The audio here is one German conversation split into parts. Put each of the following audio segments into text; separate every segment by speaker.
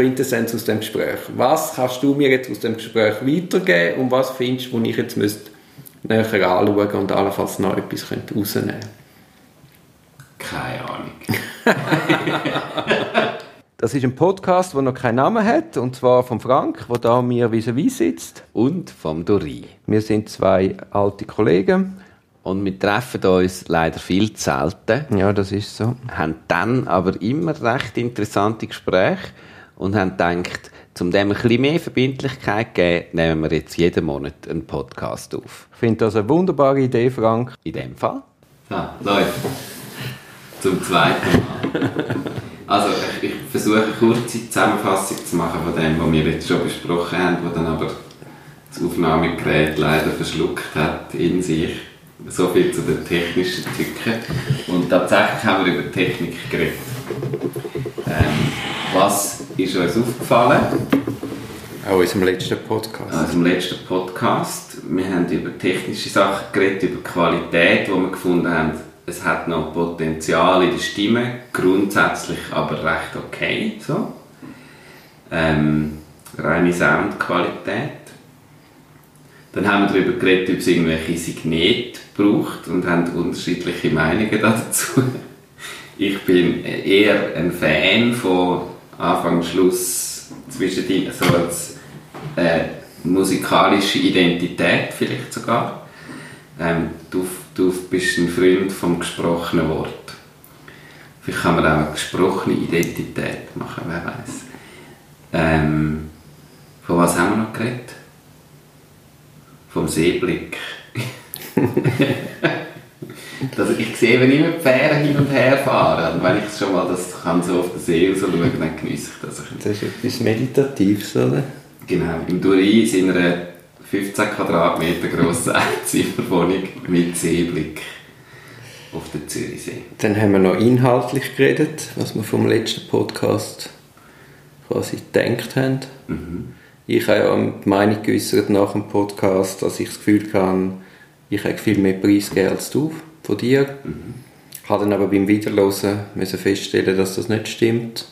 Speaker 1: Quintessenz aus dem Gespräch. Was kannst du mir jetzt aus dem Gespräch weitergeben und was findest du, wo ich jetzt müsste näher anschauen und allenfalls noch etwas rausnehmen könnte?
Speaker 2: Keine Ahnung.
Speaker 1: das ist ein Podcast, der noch keinen Namen hat, und zwar von Frank, der da mir vis-à-vis sitzt.
Speaker 2: Und vom Dori.
Speaker 1: Wir sind zwei alte Kollegen.
Speaker 2: Und wir treffen uns leider viel zu selten.
Speaker 1: Ja, das ist so.
Speaker 2: Haben dann aber immer recht interessante Gespräche und haben gedacht, um dem ein bisschen mehr Verbindlichkeit zu geben, nehmen wir jetzt jeden Monat einen Podcast auf.
Speaker 1: Ich finde das eine wunderbare Idee, Frank.
Speaker 2: In dem Fall. So, läuft. Zum zweiten Mal. Also, ich, ich versuche eine kurze Zusammenfassung zu machen von dem, was wir jetzt schon besprochen haben, was dann aber das Aufnahmegerät leider verschluckt hat in sich. So viel zu den technischen Tücken. Und tatsächlich haben wir über Technik geredet. Ähm, was ist uns aufgefallen?
Speaker 1: Auch in unserem letzten Podcast.
Speaker 2: Aus dem letzten Podcast. Wir haben über technische Sachen geredet, über Qualität, wo wir gefunden haben, es hat noch Potenzial in der Stimme, grundsätzlich aber recht okay. So. Ähm, reine Soundqualität. Dann haben wir darüber geredet, ob es irgendwelche Signete braucht und haben unterschiedliche Meinungen dazu. Ich bin eher ein Fan von Anfang Schluss zwischen die, so als äh, musikalische Identität vielleicht sogar. Ähm, du, du bist ein Freund vom gesprochenen Wort. Vielleicht kann man auch eine gesprochene Identität machen, wer weiß. Ähm, von was haben wir noch geredet? Vom Seeblick. dass ich sehe, wenn immer die Fähren hin und her fahren, und wenn ich schon mal das kann so auf den See raus schauen, dann genieße ich das.
Speaker 1: Das ist etwas Meditatives, oder?
Speaker 2: Genau, im Durin sind einer 15 Quadratmeter grossen Einzimmerwohnung mit Seeblick auf den Zürichsee.
Speaker 1: Dann haben wir noch inhaltlich geredet, was wir vom letzten Podcast quasi gedacht haben.
Speaker 2: Mhm.
Speaker 1: Ich habe ja die Meinung geäußert nach dem Podcast, dass ich das Gefühl habe, ich habe viel mehr Preis gegeben als du von dir.
Speaker 2: Mhm.
Speaker 1: Habe dann aber beim Wiederhören müssen feststellen, dass das nicht stimmt.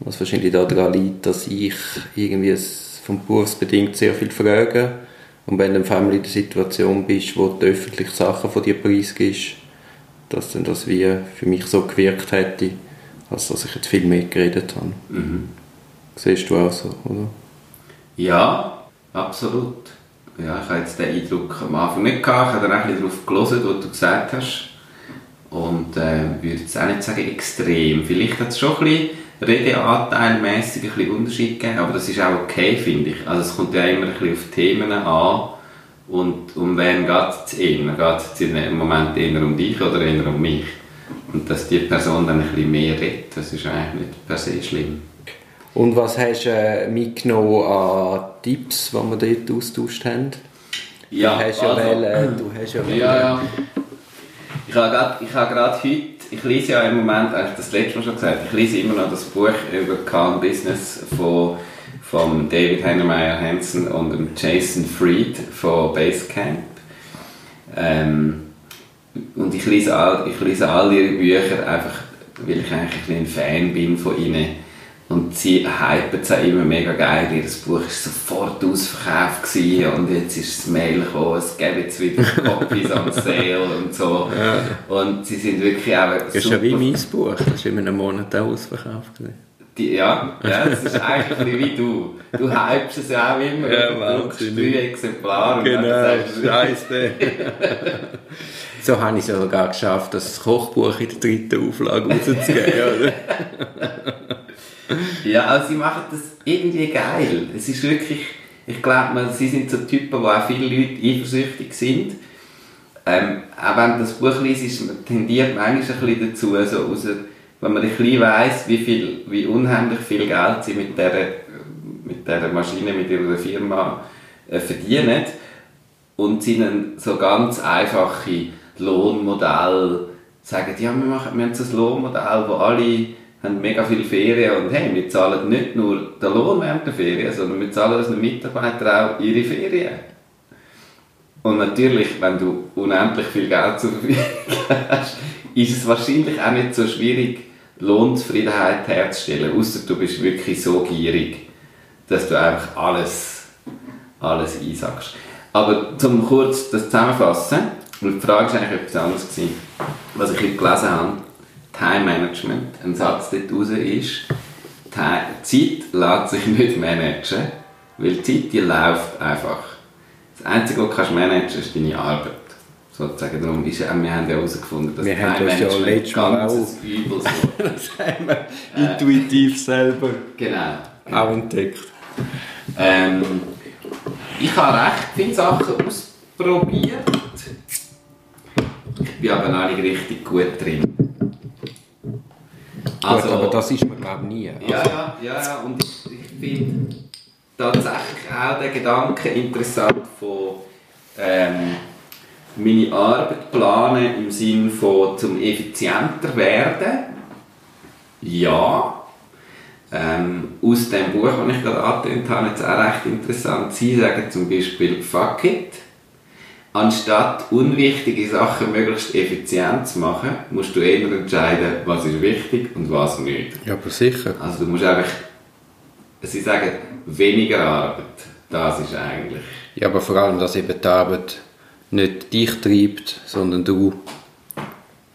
Speaker 1: Was wahrscheinlich daran liegt, dass ich irgendwie vom berufsbedingt sehr viel frage. Und wenn du eine Family in der Situation bist, wo du öffentlich Sachen von dir preisgibst, dass dann das wie für mich so gewirkt hätte, als dass ich jetzt viel mehr geredet habe.
Speaker 2: Mhm.
Speaker 1: Siehst du auch so, oder?
Speaker 2: Ja, absolut. Ja, ich habe jetzt den Eindruck am Anfang nicht gehabt. Ich habe dann auch ein darauf gelesen, was du gesagt hast. Und äh, würde jetzt auch nicht sagen extrem. Vielleicht hat es schon ein bisschen redeanteilmässig ein bisschen Unterschied gegeben, aber das ist auch okay, finde ich. Also es kommt ja immer ein bisschen auf Themen an und um wen geht es eher? Geht es im Moment eher um dich oder eher um mich? Und dass die Person dann ein bisschen mehr redet, das ist eigentlich nicht per se schlimm.
Speaker 1: Und was hast du äh, mitgenommen an Tipps, die wir dort austauscht haben?
Speaker 2: Ja,
Speaker 1: du hast ja,
Speaker 2: also-
Speaker 1: äh, du hast ja,
Speaker 2: Ja, ja. Ich habe gerade, ich habe gerade heute, ich lese ja im Moment, eigentlich das letzte Mal schon gesagt, ich lese immer noch das Buch über Calm Business von, von David Heinemeier Hansen und dem Jason Fried von Basecamp. Ähm, und ich lese, all, ich lese all ihre Bücher einfach, weil ich eigentlich ein Fan bin von ihnen. Und sie hypen es auch immer mega geil. Ihr Buch war sofort ausverkauft gewesen und jetzt ist das Mail gekommen, es gibt jetzt wieder Copies on Sale und so. Und sie sind wirklich auch
Speaker 1: Das ist ja wie mein Buch, das ist in einem Monat auch ausverkauft. gewesen.
Speaker 2: Die, ja, ja, das ist eigentlich wie du. Du hypst es ja auch immer.
Speaker 1: Ja,
Speaker 2: du druckst drei Exemplare und
Speaker 1: Genau, scheisse. so habe ich es sogar geschafft, das Kochbuch in der dritten Auflage rauszugeben.
Speaker 2: Ja, also sie machen das irgendwie geil. Es ist wirklich, ich glaube, sie sind so Typen, wo auch viele Leute eifersüchtig sind. Ähm, auch wenn das Buch liest, man tendiert manchmal ein dazu, so aus, wenn man ein bisschen weiss, wie, viel, wie unheimlich viel Geld sie mit dieser, mit dieser Maschine, mit ihrer Firma äh, verdienen und sie dann so ganz einfache Lohnmodelle sagen, ja, wir, machen, wir haben so ein Lohnmodell, wo alle haben mega viele Ferien und hey, wir zahlen nicht nur den Lohn während der Ferien, sondern wir zahlen unseren Mitarbeitern auch ihre Ferien. Und natürlich, wenn du unendlich viel Geld zur Verfügung hast, ist es wahrscheinlich auch nicht so schwierig, Lohnzufriedenheit herzustellen, außer du bist wirklich so gierig, dass du einfach alles, alles einsackst. Aber zum kurz das zusammenfassen, und die Frage war eigentlich etwas anderes, was ich heute gelesen habe, Time Management, ein Satz dort raus ist, Zeit lässt sich nicht managen, weil die Zeit die läuft einfach. Das Einzige, was du managen kannst, ist deine Arbeit. Sozusagen. Darum ist, wir haben ja herausgefunden, dass
Speaker 1: wir haben das ja letztes Mal auch.
Speaker 2: Übel so.
Speaker 1: das haben wir intuitiv selber
Speaker 2: Genau.
Speaker 1: auch entdeckt.
Speaker 2: Ähm, ich habe recht viele Sachen ausprobiert. Ich bin aber noch nicht richtig gut drin.
Speaker 1: Gut, aber das ist man glaube nie.
Speaker 2: Ja, ja, ja, ja. Und ich, ich finde tatsächlich auch den Gedanken interessant von ähm, meine Arbeit planen im Sinne von zum effizienter werden. Ja. Ähm, aus dem Buch, das ich gerade angetönt habe, ist auch recht interessant. Sie sagen zum Beispiel «Fuck it». Anstatt unwichtige Sachen möglichst effizient zu machen, musst du eher entscheiden, was ist wichtig und was nicht.
Speaker 1: Ja, aber sicher.
Speaker 2: Also du musst einfach, sie sagen, weniger Arbeit, das ist eigentlich...
Speaker 1: Ja, aber vor allem, dass eben die Arbeit nicht dich treibt, sondern du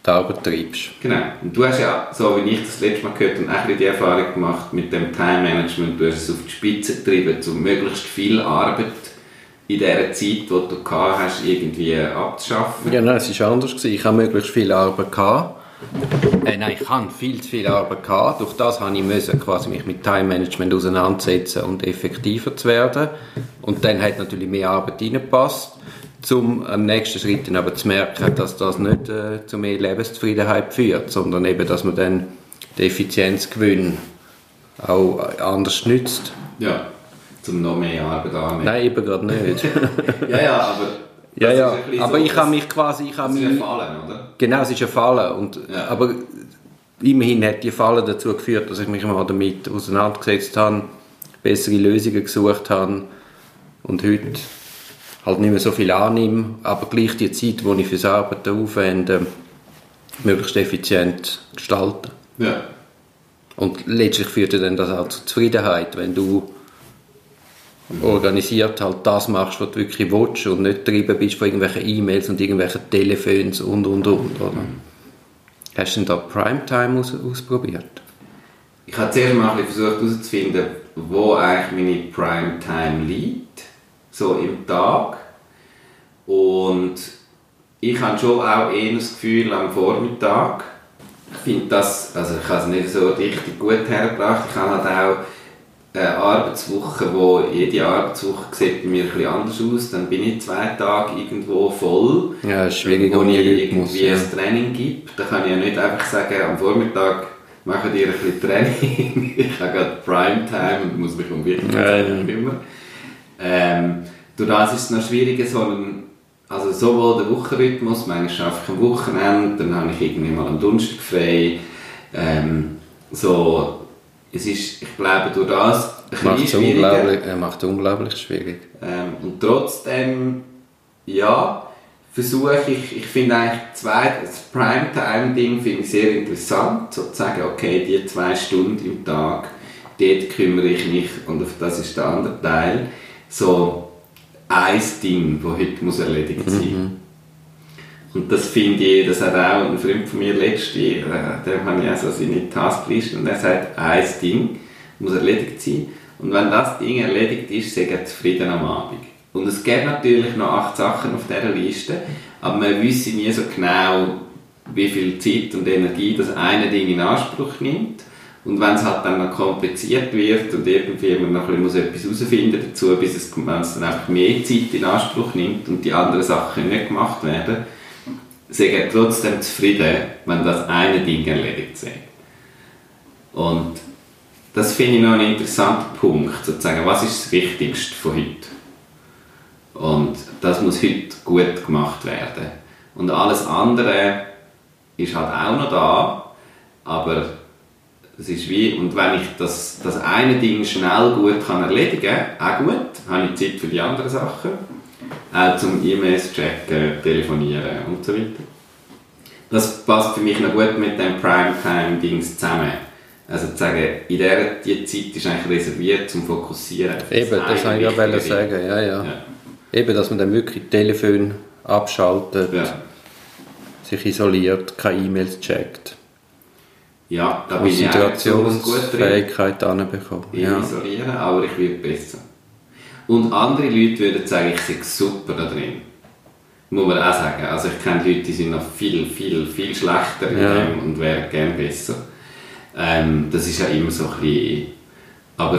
Speaker 1: die Arbeit treibst.
Speaker 2: Genau. Und du hast ja, so wie ich das letzte Mal gehört habe, auch die Erfahrung gemacht mit dem Time Management. Du hast es auf die Spitze getrieben, um möglichst viel Arbeit in dieser Zeit, die du gehabt hast, irgendwie abzuschaffen.
Speaker 1: Ja, nein, es war anders. Gewesen. Ich hatte möglichst viel Arbeit. Gehabt. Äh, nein, ich hatte viel zu viel Arbeit. Gehabt. Durch das musste ich müssen, quasi mich mit Time Management auseinandersetzen und effektiver zu werden. Und dann hat natürlich mehr Arbeit reingepasst um am nächsten Schritt dann aber zu merken, dass das nicht äh, zu mehr Lebenszufriedenheit führt, sondern eben, dass man dann den Effizienzgewinn auch anders nützt.
Speaker 2: Ja, zum noch mehr Arbeit annehmen.
Speaker 1: Nein, eben gerade nicht.
Speaker 2: ja, ja, aber...
Speaker 1: Ja, ja, aber so, ich habe mich quasi... Ich habe
Speaker 2: mich, ist Fallen, oder?
Speaker 1: Genau, es ist eine Falle. Und,
Speaker 2: Ja.
Speaker 1: Aber immerhin hat die Falle dazu geführt, dass ich mich mal damit auseinandergesetzt habe, bessere Lösungen gesucht habe und heute halt nicht mehr so viel annehme, aber gleich die Zeit, die ich fürs Arbeiten aufwende, möglichst effizient gestalten.
Speaker 2: Ja.
Speaker 1: Und letztlich führt dann das auch zur Zufriedenheit, wenn du organisiert halt das machst, was du wirklich willst und nicht getrieben bist von irgendwelchen E-Mails und irgendwelchen Telefons und und und. Oder? Hast du denn da Primetime aus ausprobiert?
Speaker 2: Ich habe zuerst mal versucht herauszufinden, wo eigentlich meine Primetime liegt, so im Tag. Und ich habe schon auch eher das Gefühl am Vormittag. Ich finde das, also ich habe es nicht so richtig gut hergebracht. Ich habe halt auch eine Arbeitswoche, wo jede Arbeitswoche sieht bei mir ein bisschen anders aus. Dann bin ich zwei Tage irgendwo voll.
Speaker 1: Ja, schwierig
Speaker 2: wo ich irgendwie
Speaker 1: Ja.
Speaker 2: ein Training gibt. Da kann ich ja nicht einfach sagen, am Vormittag machen die ein bisschen Training. ich habe gerade Primetime und muss mich um. Sachen kümmern. Ähm, durch das ist es noch schwieriger, so einen, also sowohl der Wochenrhythmus, manchmal schaffe ich am Wochenende, dann habe ich irgendwie mal am Donnerstag frei. Ähm, so, es ist, ich glaube, durch das ein
Speaker 1: Macht es unglaublich, äh, macht unglaublich schwierig.
Speaker 2: Ähm, und trotzdem, ja, versuche ich, ich finde eigentlich zwei, das Primetime-Ding finde ich sehr interessant, so zu sagen, okay, die zwei Stunden im Tag, dort kümmere ich mich und auf das ist der andere Teil. So ein Ding, das heute muss erledigt sein Und das finde ich, das hat auch ein Freund von mir letztens, äh, dem habe ich auch so seine Taskliste und er sagt, ein Ding muss erledigt sein. Und wenn das Ding erledigt ist, sei er zufrieden am Abend. Und es gibt natürlich noch acht Sachen auf dieser Liste, aber man wüsste nie so genau, wie viel Zeit und Energie das eine Ding in Anspruch nimmt. Und wenn es halt dann noch kompliziert wird und irgendwie man noch ein bisschen etwas herausfinden dazu, bis es, es dann einfach mehr Zeit in Anspruch nimmt und die anderen Sachen nicht gemacht werden, sind trotzdem zufrieden, wenn das eine Ding erledigt ist. Und das finde ich noch einen interessanten Punkt, sozusagen, was ist das Wichtigste von heute? Und das muss heute gut gemacht werden. Und alles andere ist halt auch noch da, aber es ist wie, und wenn ich das, das eine Ding schnell gut kann erledigen kann, auch gut, habe ich Zeit für die anderen Sachen, auch zum E-Mails checken, telefonieren und so weiter. das passt für mich noch gut mit dem Primetime-Dings zusammen. Also zu sagen, in dieser die Zeit ist eigentlich reserviert zum Fokussieren.
Speaker 1: Eben, das wollte ich ja sagen, ja, ja, ja. Eben, dass man dann wirklich Telefon abschaltet, ja. sich isoliert, keine E-Mails checkt.
Speaker 2: Ja, da
Speaker 1: bin ich Situationsfähigkeit
Speaker 2: anbekommen. Ja. Isolieren, aber ich werde besser. Und andere Leute würden sagen, ich sei super da drin. Muss man auch sagen. Also ich kenne Leute, die sind noch viel, viel, viel schlechter in ja. dem und wären gerne besser. Ähm, das ist ja immer so ein bisschen... Aber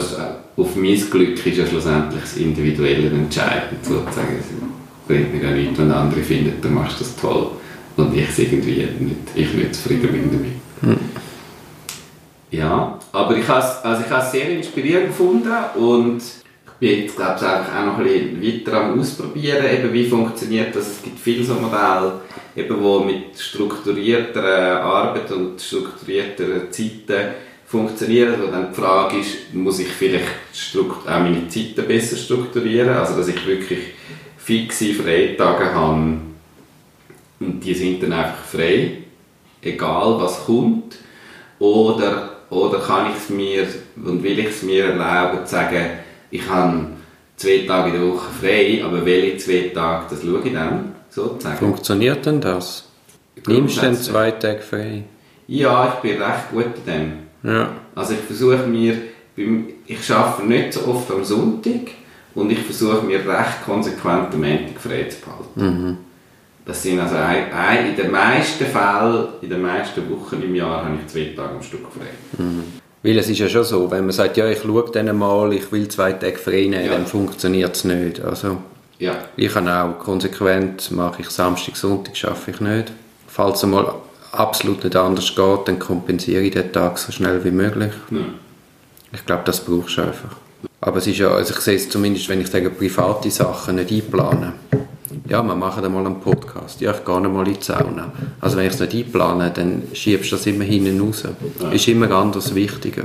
Speaker 2: auf mein Glück ist ja schlussendlich das Individuelle entscheidend, sozusagen. Es bringt mir ja nichts, wenn andere finden, du machst das toll und ich irgendwie nicht, ich nicht zufrieden bin damit. Hm. Ja, aber ich habe es also sehr inspirierend gefunden und bin jetzt, glaube ich, auch noch ein bisschen weiter am Ausprobieren, eben wie funktioniert das. Es gibt viele so Modelle, eben, wo mit strukturierter Arbeit und strukturierter Zeiten funktionieren, wo dann die Frage ist, muss ich vielleicht auch meine Zeiten besser strukturieren, also dass ich wirklich fixe Freitage habe und die sind dann einfach frei, egal was kommt, oder, oder kann ich es mir und will ich es mir erlauben zu sagen, ich habe zwei Tage in der Woche frei, aber welche zwei Tage, das schaue ich dann, sozusagen.
Speaker 1: Funktioniert denn das? Nimmst du denn zwei Tage frei?
Speaker 2: Ja, ich bin recht gut in dem. Ja. Also ich versuche mir, ich arbeite nicht so oft am Sonntag und ich versuche mir recht konsequent am Montag frei zu behalten. Mhm. Das sind also ein, ein, in den meisten Fällen, in den meisten Wochen im Jahr habe ich zwei Tage am Stück frei.
Speaker 1: Mhm. Weil es ist ja schon so, wenn man sagt, ja, ich schaue dann mal, ich will zwei Tage frei nehmen, ja. dann funktioniert es nicht. Also, ja. Ich kann auch konsequent, mache ich Samstag, Sonntag, schaffe ich nicht. Falls es mal absolut nicht anders geht, dann kompensiere ich den Tag so schnell wie möglich. Ja. Ich glaube, das brauchst du einfach. Aber es ist ja, also ich sehe es zumindest, wenn ich sage, private Sachen nicht einplanen ja, wir machen einmal einen Podcast. Ja, ich gehe einmal in die Sauna. Also wenn ich es nicht einplane, dann schiebst du das immer hinten raus. Ja. Ist immer anders wichtiger.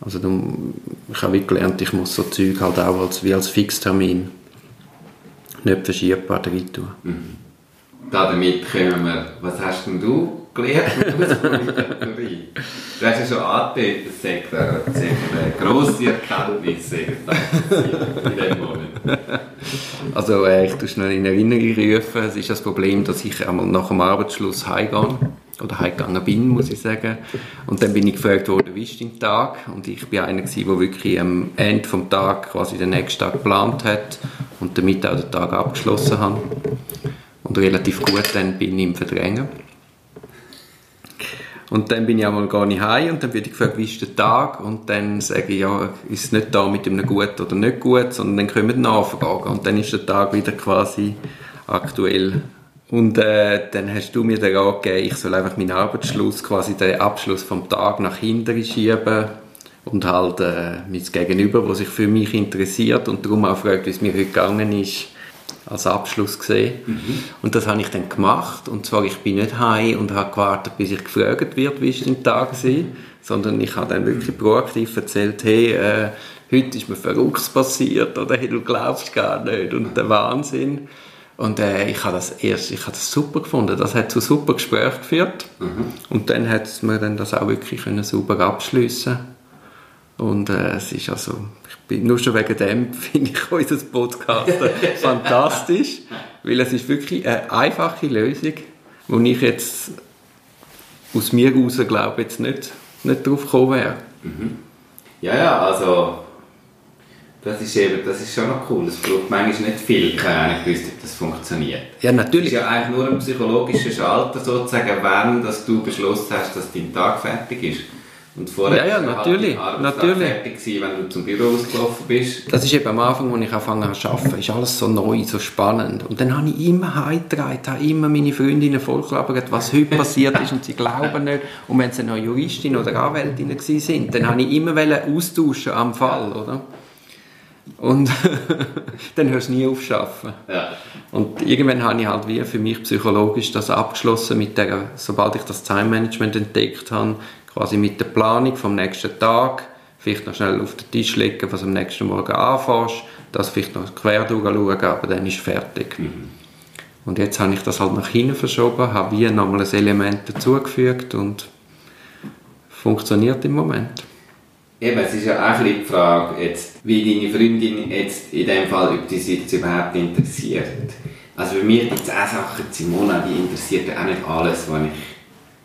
Speaker 1: Also du, ich habe gelernt, ich muss so Zeug halt auch als, wie als Fixtermin nicht verschiebbar rein tun. Mhm.
Speaker 2: Damit kommen wir, was hast denn du gelernt Du hast ja schon angedeutet, es sagt eine grosse Erkenntnis in diesem Moment.
Speaker 1: Also äh, ich tue schnell in Erinnerung rufen, es ist das Problem, dass ich einmal nach dem Arbeitsschluss heimgehe oder heimgegangen bin, muss ich sagen. Und dann bin ich gefragt worden, wie ist dein Tag? Und ich bin einer der wirklich am Ende des Tages quasi den nächsten Tag geplant hat und damit auch den Tag abgeschlossen hat. Und relativ gut dann bin ich im Verdrängen. Und dann bin ich einmal gar nicht heim und dann werde ich gefragt, wie ist der Tag? Und dann sage ich, ja, ist es nicht da mit einem gut oder nicht gut, sondern dann kommen die Nachfragen und dann ist der Tag wieder quasi aktuell. Und äh, dann hast du mir den Rat gegeben, ich soll einfach meinen Arbeitsschluss, quasi den Abschluss vom Tag nach hinten schieben und halt äh, mein Gegenüber, was sich für mich interessiert und darum auch fragt, wie es mir heute gegangen ist, als Abschluss gesehen. Mhm. Und das habe ich dann gemacht. Und zwar, ich bin nicht heim und habe gewartet, bis ich gefragt wird, wie ist dein Tag war, sondern ich habe dann wirklich proaktiv erzählt, hey, äh, heute ist mir Verrücktes passiert oder hey, du glaubst gar nicht und der Wahnsinn. Und äh, ich habe das erst, ich habe das super gefunden. Das hat zu super Gesprächen geführt. Mhm. Und dann hat es mir dann das auch wirklich können super abschließen. Und äh, es ist also, nur schon wegen dem finde ich unser Podcast fantastisch, weil es ist wirklich eine einfache Lösung, wo ich jetzt aus mir heraus glaube jetzt nicht, nicht drauf gekommen wäre.
Speaker 2: Mhm. Ja, ja, also das ist eben, das ist schon noch cool. Es braucht manchmal nicht viel, keine Ahnung, ob das funktioniert.
Speaker 1: Ja, natürlich.
Speaker 2: Es ist ja eigentlich nur ein psychologischer Schalter sozusagen, wenn dass du beschlossen hast, dass dein Tag fertig ist. Und vorher
Speaker 1: ja, ja, natürlich,
Speaker 2: halt
Speaker 1: natürlich.
Speaker 2: fertig gewesen, wenn du zum Büro ausgelaufen bist.
Speaker 1: Das ist eben am Anfang, als ich angefangen habe zu arbeiten, ist alles so neu, so spannend. Und dann habe ich immer heimgetragen, habe immer meine Freundinnen vollgelabert, was heute passiert ist und sie glauben nicht. Und wenn sie noch Juristin oder Anwältin sind, dann habe ich immer austauschen am Fall, oder? Und dann hörst du nie aufschaffen. Ja. Und irgendwann habe ich halt wie für mich psychologisch das abgeschlossen mit der, sobald ich das Time Management entdeckt habe, quasi mit der Planung vom nächsten Tag, vielleicht noch schnell auf den Tisch legen, was am nächsten Morgen anfährst, das vielleicht noch quer durchschauen, aber dann ist fertig. Mhm. Und jetzt habe ich das halt nach hinten verschoben, habe wie nochmal ein Element dazugefügt und funktioniert im Moment.
Speaker 2: Eben, es ist ja auch ein bisschen die Frage, jetzt, wie deine Freundin jetzt in dem Fall, ob die sich jetzt überhaupt interessiert. Also bei mir gibt es auch Sachen, Simona, die interessiert ja auch nicht alles, was ich,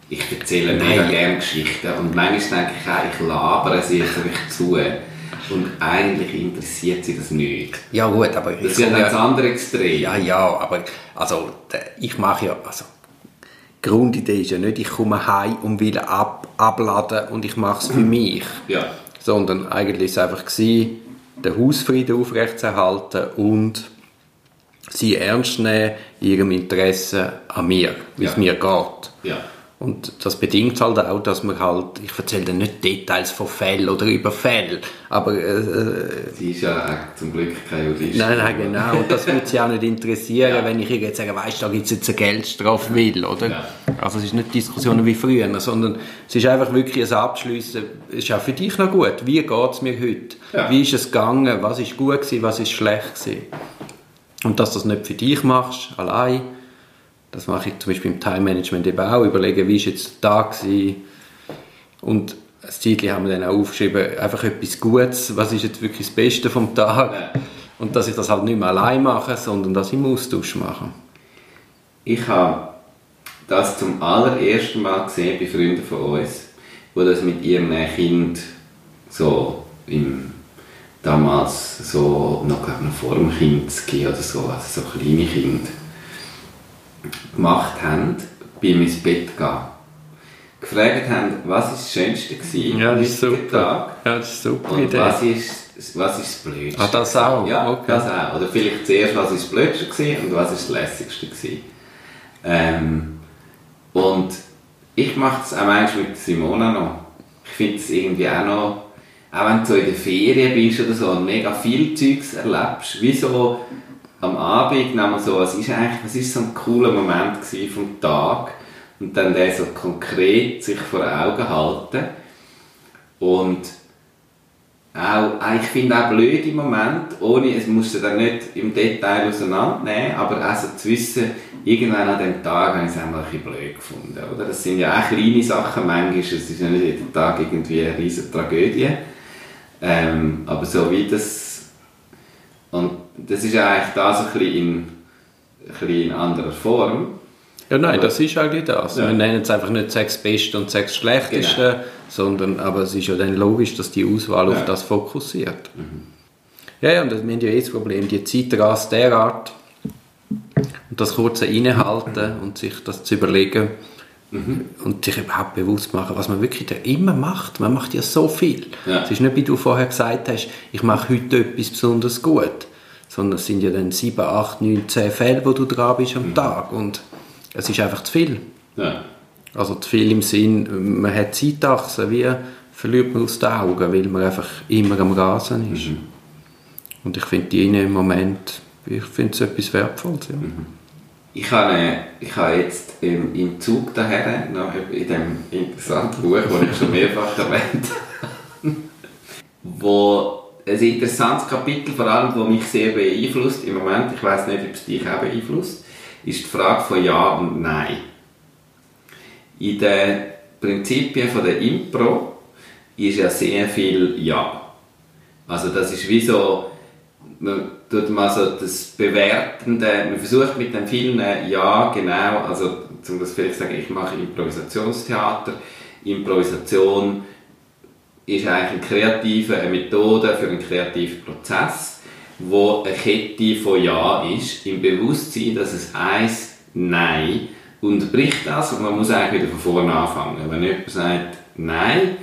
Speaker 2: ich erzähle mega gerne Geschichten und manchmal denke ich auch, ich labere sie jetzt einfach zu und eigentlich interessiert sie das nicht.
Speaker 1: Ja gut, aber...
Speaker 2: Das ist ja das andere Extrem.
Speaker 1: Ja, ja, aber also ich mache ja, also die Grundidee ist ja nicht, ich komme heim und will ab, abladen und ich mache es für mich.
Speaker 2: Ja
Speaker 1: sondern eigentlich war es einfach, gewesen, den Hausfrieden aufrechtzuerhalten und sie ernst nehmen, ihrem Interesse an mir, wie ja. es mir geht.
Speaker 2: Ja.
Speaker 1: Und das bedingt halt auch, dass man halt, ich erzähle dann nicht Details von Fällen oder über Fälle, aber... Äh, äh
Speaker 2: sie ist ja zum Glück keine Juristin.
Speaker 1: Nein, nein, genau. Und das würde sie auch nicht interessieren, ja. wenn ich jetzt sage, weißt du, da gibt es jetzt eine Geldstrafe will, oder? Ja. Also es ist nicht Diskussionen wie früher, sondern es ist einfach wirklich ein Abschliessen. Es ist auch für dich noch gut. Wie geht es mir heute? Ja. Wie ist es gegangen? Was ist gut gewesen? Was ist schlecht gewesen? Und dass du das nicht für dich machst, allein, das mache ich zum Beispiel im Time Management eben auch, überlegen, wie ist jetzt der Tag gewesen. und ein Zeitchen haben wir dann auch aufgeschrieben, einfach etwas Gutes, was ist jetzt wirklich das Beste vom Tag und dass ich das halt nicht mehr allein mache, sondern das im Austausch mache.
Speaker 2: Ich habe das zum allerersten Mal gesehen bei Freunden von uns, wo das mit ihrem Kind so im damals so noch, ich, noch vor dem Kind oder so, also so kleine Kinder gemacht haben, beim ins Bett gehen. Gefragt haben, was war das Schönste gewesen
Speaker 1: ja, das ist super. Tag? Ja, das ist super
Speaker 2: Und Idee. was ist, was ist das Blödste?
Speaker 1: Ah, das auch?
Speaker 2: Ja, okay. das auch. Oder vielleicht zuerst, was ist das Blödste gewesen und was ist das Lässigste gewesen. Ähm, und ich mache das auch manchmal mit Simona noch. Ich finde es irgendwie auch noch, auch wenn du so in der Ferien bist oder so mega viel Zeugs erlebst, wie so am Abend nehmen so, was ist eigentlich, was ist so ein cooler Moment vom Tag? Und dann der so konkret sich vor Augen halten. Und auch, ich finde auch blöd im Moment, ohne, es muss du dann nicht im Detail auseinandernehmen, aber auch so zu wissen, irgendwann an dem Tag habe ich es einmal ein bisschen blöd gefunden, oder? Das sind ja auch kleine Sachen manchmal, es ist ja nicht jeden Tag irgendwie eine riesige Tragödie, ähm, aber so wie das, und das ist eigentlich das ein bisschen in, ein bisschen in anderer Form,
Speaker 1: ja, nein, aber, das ist eigentlich das. Ja. Wir nennen es einfach nicht sechs Beste und sechs Schlechteste, genau. sondern aber es ist ja dann logisch, dass die Auswahl ja. auf das fokussiert. Mhm. Ja, ja, und wir haben ja eh das Problem, die Zeit rast derart und das kurze Innehalten mhm. und sich das zu überlegen mhm. und sich überhaupt bewusst machen, was man wirklich da immer macht. Man macht ja so viel. Ja. Es ist nicht, wie du vorher gesagt hast, ich mache heute etwas besonders gut, sondern es sind ja dann sieben, acht, neun, zehn Fälle, wo du dran bist am mhm. Tag und es ist einfach zu viel.
Speaker 2: Ja.
Speaker 1: Also zu viel im Sinn, man hat Zeitachsen, wie verliert man aus den Augen, weil man einfach immer am Rasen ist. Mhm. Und ich finde die im Moment, ich finde es etwas Wertvolles. Ja. Mhm.
Speaker 2: Ich habe, ich habe jetzt im, im Zug daher, in dem interessanten Buch, das ich schon mehrfach erwähnt habe, wo ein interessantes Kapitel, vor allem, das mich sehr beeinflusst im Moment, ich weiß nicht, ob es dich auch beeinflusst, ist die Frage von Ja und Nein. In den Prinzipien von der Impro ist ja sehr viel Ja. Also das ist wie so, man tut mal so das Bewertende, man versucht mit den vielen Ja, genau, also zum das vielleicht sagen, ich mache Improvisationstheater, Improvisation ist eigentlich eine kreative Methode für einen kreativen Prozess wo eine Kette von Ja ist, im Bewusstsein, dass es eins Nein unterbricht das und man muss eigentlich wieder von vorne anfangen. Wenn jemand sagt Nein,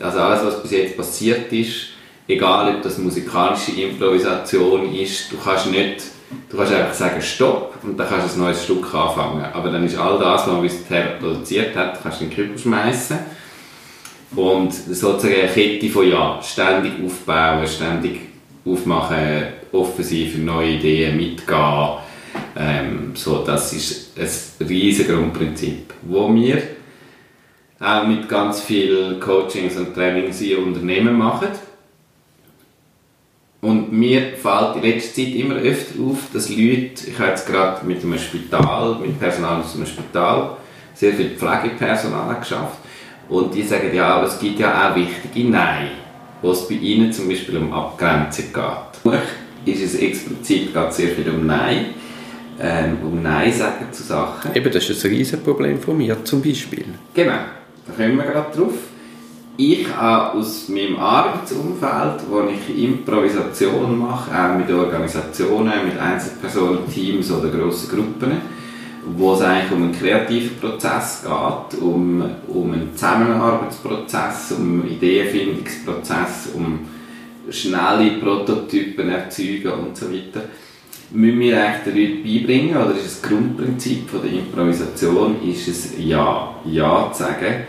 Speaker 2: also alles, was bis jetzt passiert ist, egal ob das musikalische Improvisation ist, du kannst nicht, du kannst einfach sagen Stopp und dann kannst du ein neues Stück anfangen. Aber dann ist all das, was man bisher produziert hat, kannst du in den Kübel schmeißen und sozusagen eine Kette von Ja, ständig aufbauen, ständig aufmachen, offen neue Ideen, mitgehen. Ähm, so, das ist ein riesiges Grundprinzip, wo wir auch mit ganz vielen Coachings und Trainings in Unternehmen machen. Und mir fällt in letzter Zeit immer öfter auf, dass Leute, ich habe jetzt gerade mit einem Spital, mit Personal aus einem Spital, sehr viel Pflegepersonal geschafft. Und die sagen, ja, aber es gibt ja auch wichtige Nein, wo es bei ihnen zum Beispiel um Abgrenzung geht. Ist es explizit geht sehr viel um Nein, ähm, um Nein sagen zu Sachen.
Speaker 1: Eben, das ist ein Riesenproblem von mir zum Beispiel.
Speaker 2: Genau, da kommen wir gerade drauf. Ich habe aus meinem Arbeitsumfeld, wo ich Improvisation mache, auch mit Organisationen, mit Einzelpersonen, Teams oder grossen Gruppen, wo es eigentlich um einen kreativen Prozess geht, um, um einen Zusammenarbeitsprozess, um einen Ideenfindungsprozess, um schnelle Prototypen erzeugen und so weiter, müssen wir eigentlich den Leuten beibringen, oder ist das Grundprinzip von der Improvisation, ist es Ja, Ja zu sagen,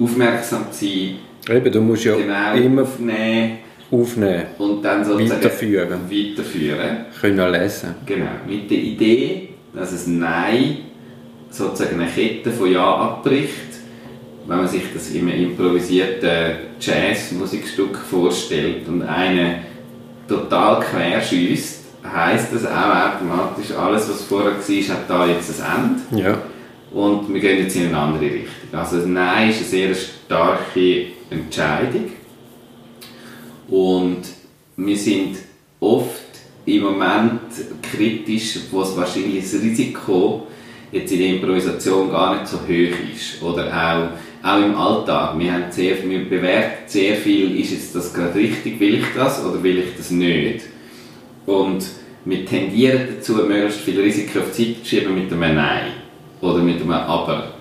Speaker 2: aufmerksam zu sein,
Speaker 1: Eben, du musst ja
Speaker 2: genau
Speaker 1: immer
Speaker 2: aufnehmen
Speaker 1: aufnehmen,
Speaker 2: und dann sozusagen
Speaker 1: weiterführen,
Speaker 2: weiterführen.
Speaker 1: können lesen.
Speaker 2: Genau, mit der Idee, dass es Nein sozusagen eine Kette von Ja abbricht. Wenn man sich das in einem improvisierten Jazz-Musikstück vorstellt und eine total querschießt, heisst das auch automatisch, alles was vorher war, hat da jetzt ein Ende.
Speaker 1: Ja.
Speaker 2: Und wir gehen jetzt in eine andere Richtung. Also ein Nein ist eine sehr starke Entscheidung. Und wir sind oft im Moment kritisch, wo es wahrscheinlich das Risiko jetzt in der Improvisation gar nicht so hoch ist. Oder auch, auch im Alltag. Wir, haben sehr, wir bewerten sehr viel, ist jetzt das gerade richtig, will ich das oder will ich das nicht. Und wir tendieren dazu, möglichst viel Risiko auf die Seite zu schieben mit einem Nein oder mit einem Aber.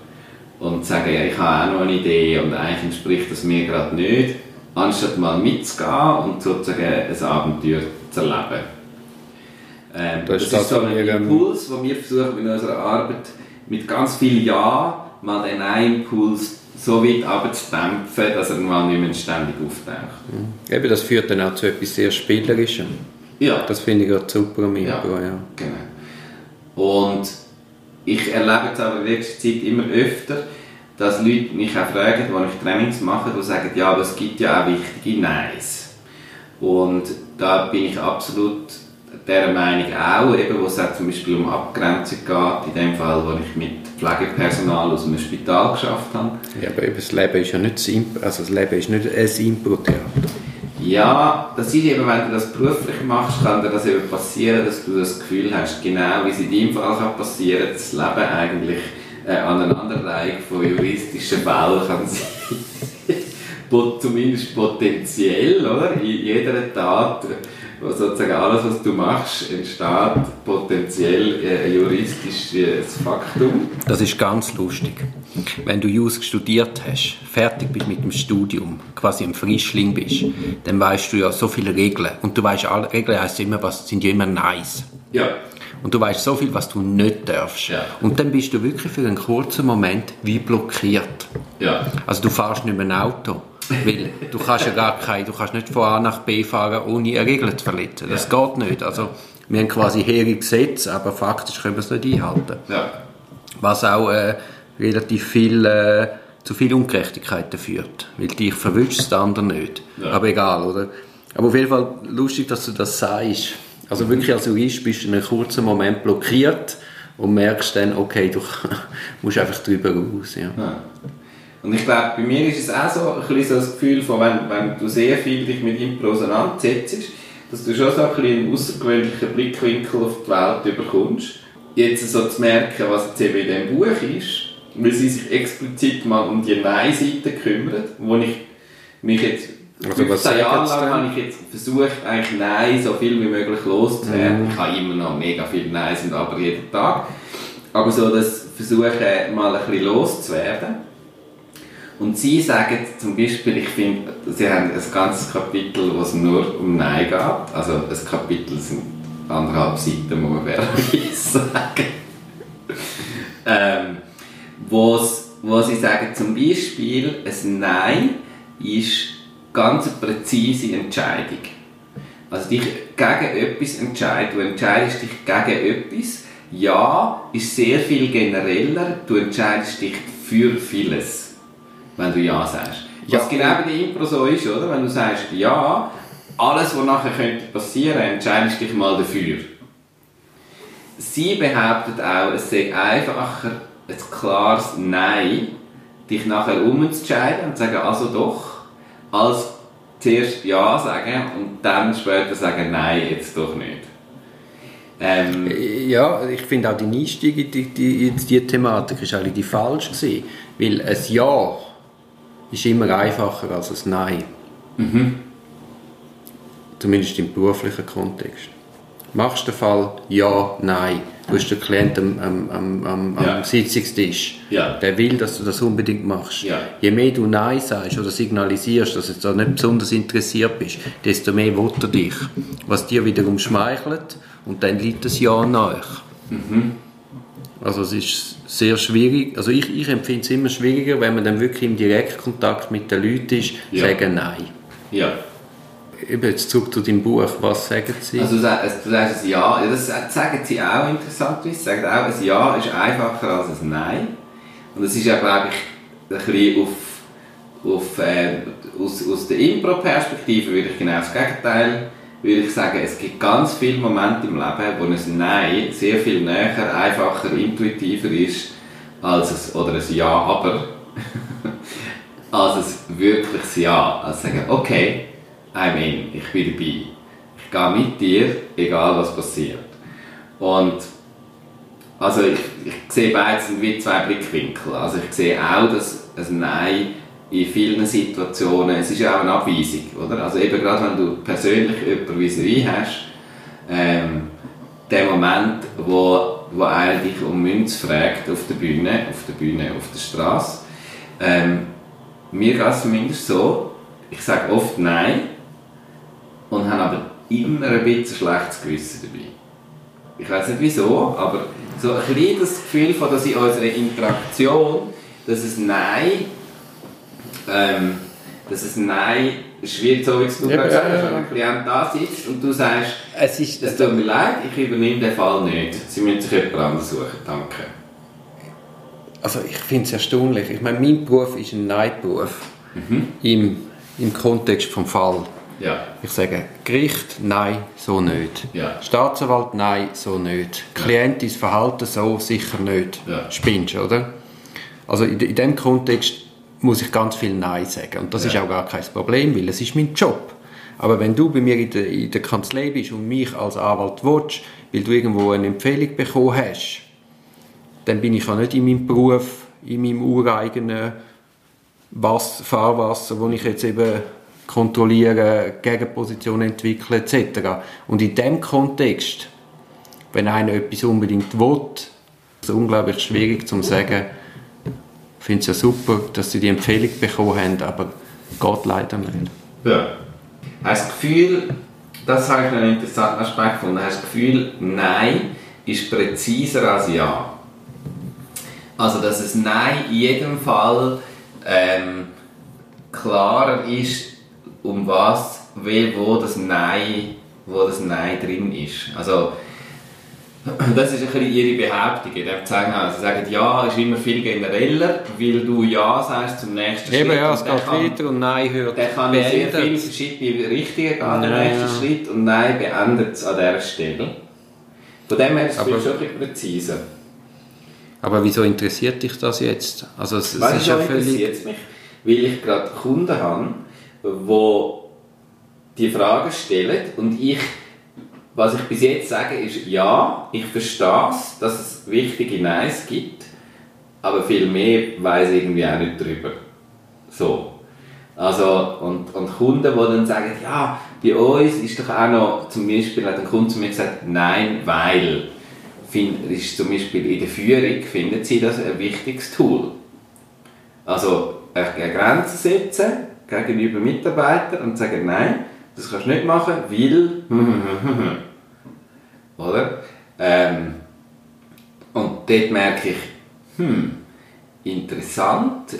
Speaker 2: Und sagen, ja, ich habe auch noch eine Idee und eigentlich entspricht das mir gerade nicht, anstatt mal mitzugehen und sozusagen ein Abenteuer zu erleben. Ähm,
Speaker 1: Das
Speaker 2: das,
Speaker 1: ist
Speaker 2: ist,
Speaker 1: das,
Speaker 2: so
Speaker 1: was
Speaker 2: ein Impuls, den wir versuchen in unserer Arbeit mit ganz viel Ja mal den Nein-Impuls so weit abzudämpfen, dass er mal nicht mehr ständig auftaucht.
Speaker 1: Eben, das führt dann auch zu etwas sehr Spielerischem.
Speaker 2: Ja.
Speaker 1: Das finde ich gerade super am
Speaker 2: Ja.
Speaker 1: Impro, ja.
Speaker 2: Genau. Und ich erlebe es aber in letzter Zeit immer öfter, dass Leute mich auch fragen, wenn ich Trainings mache, die sagen, ja, aber es gibt ja auch wichtige Neins. Und da bin ich absolut der Meinung auch, eben, wo es auch zum Beispiel um Abgrenzung geht, in dem Fall, wo ich mit Pflegepersonal aus einem Spital geschafft habe.
Speaker 1: ja aber das Leben ist ja nicht das Impro, also das Leben ist nicht ein Impro-Theater.
Speaker 2: Ja, das ist eben, wenn du das beruflich machst, kann dir das eben passieren, dass du das Gefühl hast, genau wie es in deinem Fall kann passieren, dass das Leben eigentlich äh, Aneinanderreihung von juristischen Fällen kann sein. Zumindest potenziell, oder? In jeder Tat, sozusagen alles, was du machst, entsteht potenziell ein juristisches Faktum.
Speaker 1: Das ist ganz lustig. Wenn du Jus studiert hast, fertig bist mit dem Studium, quasi ein Frischling bist, dann weißt du ja so viele Regeln. Und du weißt, alle Regeln heißt immer, was sind ja immer nice.
Speaker 2: Ja.
Speaker 1: Und du weißt so viel, was du nicht darfst.
Speaker 2: Ja.
Speaker 1: Und dann bist du wirklich für einen kurzen Moment wie blockiert.
Speaker 2: Ja.
Speaker 1: Also du fährst nicht mehr ein Auto. Weil du kannst ja gar kein, du kannst nicht von A nach B fahren, ohne eine Regel zu verletzen. Das geht nicht. Also, wir haben quasi hehre Gesetze, aber faktisch können wir es nicht einhalten.
Speaker 2: Ja.
Speaker 1: Was auch äh, relativ viel, äh, zu viel Ungerechtigkeiten führt. Weil dich verwünscht der andere nicht.
Speaker 2: Ja.
Speaker 1: Aber egal, oder? Aber auf jeden Fall lustig, dass du das sagst. Also wirklich als Jurist bist du in einem kurzen Moment blockiert und merkst dann, okay, du musst einfach drüber raus. Ja.
Speaker 2: Ja. Und ich glaube, bei mir ist es auch so ein bisschen so das Gefühl von, wenn, wenn du sehr viel dich mit Impro auseinandersetzt, dass du schon so ein bisschen einen außergewöhnlichen Blickwinkel auf die Welt bekommst. Jetzt so zu merken, was jetzt eben in diesem Buch ist, weil sie sich explizit mal um die Nein-Seite kümmert, wo ich mich jetzt
Speaker 1: Also was
Speaker 2: 15 Jahre lang habe ich jetzt versucht, eigentlich Nein so viel wie möglich loszuwerden. Ich habe immer noch mega viele Neins und aber jeden Tag. Aber so das Versuchen, mal ein bisschen loszuwerden. Und sie sagen zum Beispiel, ich finde, sie haben ein ganzes Kapitel, wo es nur um Nein geht. Also ein Kapitel sind anderthalb Seiten, muss man fairerweise sagen. ähm, wo's, wo sie sagen, zum Beispiel, ein Nein ist ganz präzise Entscheidung. Also dich gegen etwas entscheiden. Du entscheidest dich gegen etwas. Ja ist sehr viel genereller. Du entscheidest dich für vieles, wenn du Ja sagst. Was genau bei der Impro so ist, oder? Wenn du sagst Ja, alles, was nachher könnte passieren, entscheidest dich mal dafür. Sie behauptet auch, es sei einfacher, ein klares Nein, dich nachher umzuentscheiden und zu sagen, also doch, als zuerst Ja sagen und dann später sagen, nein, jetzt doch nicht.
Speaker 1: Ähm, ja, ich finde auch die Einstieg in die, die, in die Thematik ist eigentlich die falsch gewesen, weil ein Ja ist immer einfacher als ein Nein. Mhm. Zumindest im beruflichen Kontext. Machst du den Fall Ja, Nein. Du hast den Klienten am, am, am, am ja. Sitzungstisch. Ja. Der will, dass du das unbedingt machst. Ja. Je mehr du Nein sagst oder signalisierst, dass du da nicht besonders interessiert bist, desto mehr will er dich. Was dir wiederum schmeichelt und dann liegt das Ja nach. Mhm. Also es ist sehr schwierig. Also ich, ich empfinde es immer schwieriger, wenn man dann wirklich im Direktkontakt mit den Leuten ist, ja. sagen Nein. Ja. Eben jetzt zurück zu deinem Buch, was sagen Sie?
Speaker 2: Also du sagst ein Ja, das sagen Sie auch interessant, Sie sagen auch, ein Ja ist einfacher als ein Nein. Und das ist ja, glaube ich, ein bisschen auf, auf, äh, aus, aus der Impro-Perspektive würde ich genau das Gegenteil würde ich sagen, es gibt ganz viele Momente im Leben, wo ein Nein sehr viel näher, einfacher, intuitiver ist als es, oder ein Ja, aber, als es wirkliches Ja. Also sagen, okay, I'm in, ich bin dabei. Ich gehe mit dir, egal was passiert. Und also ich, ich sehe beides wie zwei Blickwinkel. Also ich sehe auch, dass ein Nein in vielen Situationen, es ist ja auch eine Abweisung, oder? Also eben gerade wenn du persönlich jemanden vis hast, ähm, der Moment, wo, wo einer dich um Münz fragt auf der Bühne, auf der Bühne, auf der Straße, ähm, mir geht es zumindest so, ich sage oft Nein und habe aber immer ein bisschen schlechtes Gewissen dabei. Ich weiß nicht wieso, aber so ein das Gefühl von, dass in unserer Interaktion, dass es Nein ähm, dass es Nein schwierig, so wie du ja, gesagt hast, wenn ein Klient da sitzt und du sagst, es, ist, es tut mir leid, ich übernehme den Fall nicht. Sie müssen sich jemand anderes suchen, danke.
Speaker 1: Also ich finde es erstaunlich. Ich meine, mein Beruf ist ein Neidberuf mhm. im, im Kontext vom Fall. Ja. Ich sage, Gericht, nein, so nicht. Ja. Staatsanwalt, nein, so nicht. Ja. Klient ist Verhalten so, sicher nicht. Ja. Spinnst, oder? Also in, in dem Kontext muss ich ganz viel Nein sagen. Und das ja. ist auch gar kein Problem, weil es ist mein Job. Aber wenn du bei mir in der, in der Kanzlei bist und mich als Anwalt willst, weil du irgendwo eine Empfehlung bekommen hast, dann bin ich auch nicht in meinem Beruf, in meinem ureigenen Wasser, Fahrwasser, wo ich jetzt eben kontrolliere, Gegenpositionen entwickle etc. Und in dem Kontext, wenn einer etwas unbedingt will, ist es unglaublich schwierig zu sagen, finde es ja super, dass sie die Empfehlung bekommen haben, aber geht leider nicht.
Speaker 2: Ja. Hast du das Gefühl, das habe ich einen interessanten Aspekt gefunden, hast du das Gefühl, Nein ist präziser als Ja? Also, dass es Nein in jedem Fall ähm, klarer ist, um was, wie, wo das Nein, wo das Nein drin ist. Also, das ist ein bisschen ihre Behauptung in dem Zusammenhang. Sie sagen, ja ist immer viel genereller, weil du Ja sagst zum nächsten
Speaker 1: Eben, Schritt. ja, es geht kann, weiter und Nein hört
Speaker 2: Der kann beendet. sehr viele verschiedene Richtungen gehen, der nächste. Schritt, und Nein beendet es an dieser Stelle. Von dem her ist es schon ein bisschen präziser.
Speaker 1: Aber wieso interessiert dich das jetzt?
Speaker 2: Also es, es ist ja völlig... interessiert mich, weil ich gerade Kunden habe, die die Fragen stellen und ich was ich bis jetzt sage, ist, ja, ich verstehe es, dass es wichtige Neins gibt, aber viel mehr weiß ich irgendwie auch nicht darüber. So. Also, und, und Kunden, die dann sagen, ja, bei uns ist doch auch noch, zum Beispiel hat ein Kunde zu mir gesagt, nein, weil, find, ist zum Beispiel in der Führung, finden sie das ein wichtiges Tool. Also, eine Grenze setzen gegenüber Mitarbeitern und sagen, nein, das kannst du nicht machen, weil... Oder? Ähm, und dort merke ich, hm, interessant,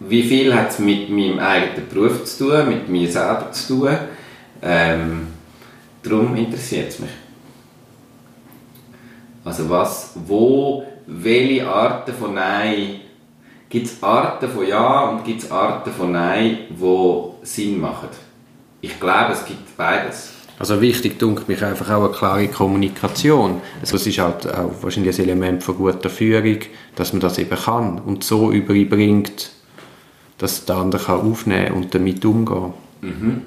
Speaker 2: wie viel hat es mit meinem eigenen Beruf zu tun, mit mir selber zu tun. Ähm, darum interessiert es mich. Also was, wo, welche Arten von Nein, gibt es Arten von Ja und gibt es Arten von Nein, die Sinn machen? Ich glaube, es gibt beides.
Speaker 1: Also wichtig dunkelt mich einfach auch eine klare Kommunikation. Also es ist halt auch wahrscheinlich ein Element von guter Führung, dass man das eben kann und so überbringt, dass der andere kann aufnehmen und damit umgehen.
Speaker 2: Mhm.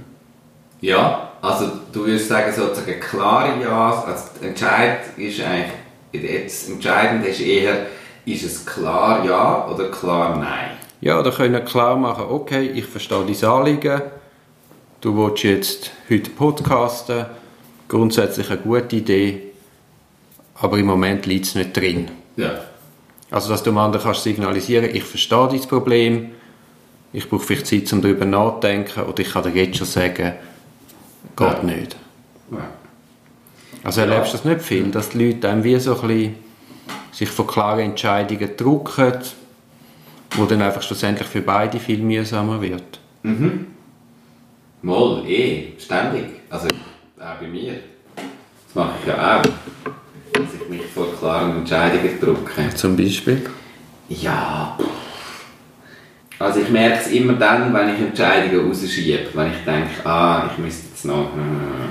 Speaker 2: Ja, also du würdest sagen sozusagen klare Ja, also entscheidend ist eigentlich, jetzt entscheidend ist eher, ist es klar Ja oder klar Nein?
Speaker 1: Ja, oder können klar machen, okay, ich verstehe dein Anliegen, du willst jetzt heute podcasten, grundsätzlich eine gute Idee, aber im Moment liegt es nicht drin.
Speaker 2: Ja.
Speaker 1: Also, dass du dem anderen kannst signalisieren, ich verstehe dein Problem, ich brauche vielleicht Zeit, um darüber nachzudenken, oder ich kann dir jetzt schon sagen, geht
Speaker 2: Ja.
Speaker 1: nicht.
Speaker 2: ja.
Speaker 1: Also erlebst du das nicht viel, dass die Leute einem wie so ein bisschen sich von klaren Entscheidungen drucken, wo dann einfach schlussendlich für beide viel mühsamer wird.
Speaker 2: Moll, eh, ständig. Also auch bei mir. Das mache ich ja auch. Dass ich mich vor klaren Entscheidungen drücke.
Speaker 1: Zum Beispiel?
Speaker 2: Ja. Also ich merke es immer dann, wenn ich Entscheidungen rausschiebe. Wenn ich denke, ah, ich müsste jetzt noch... hm,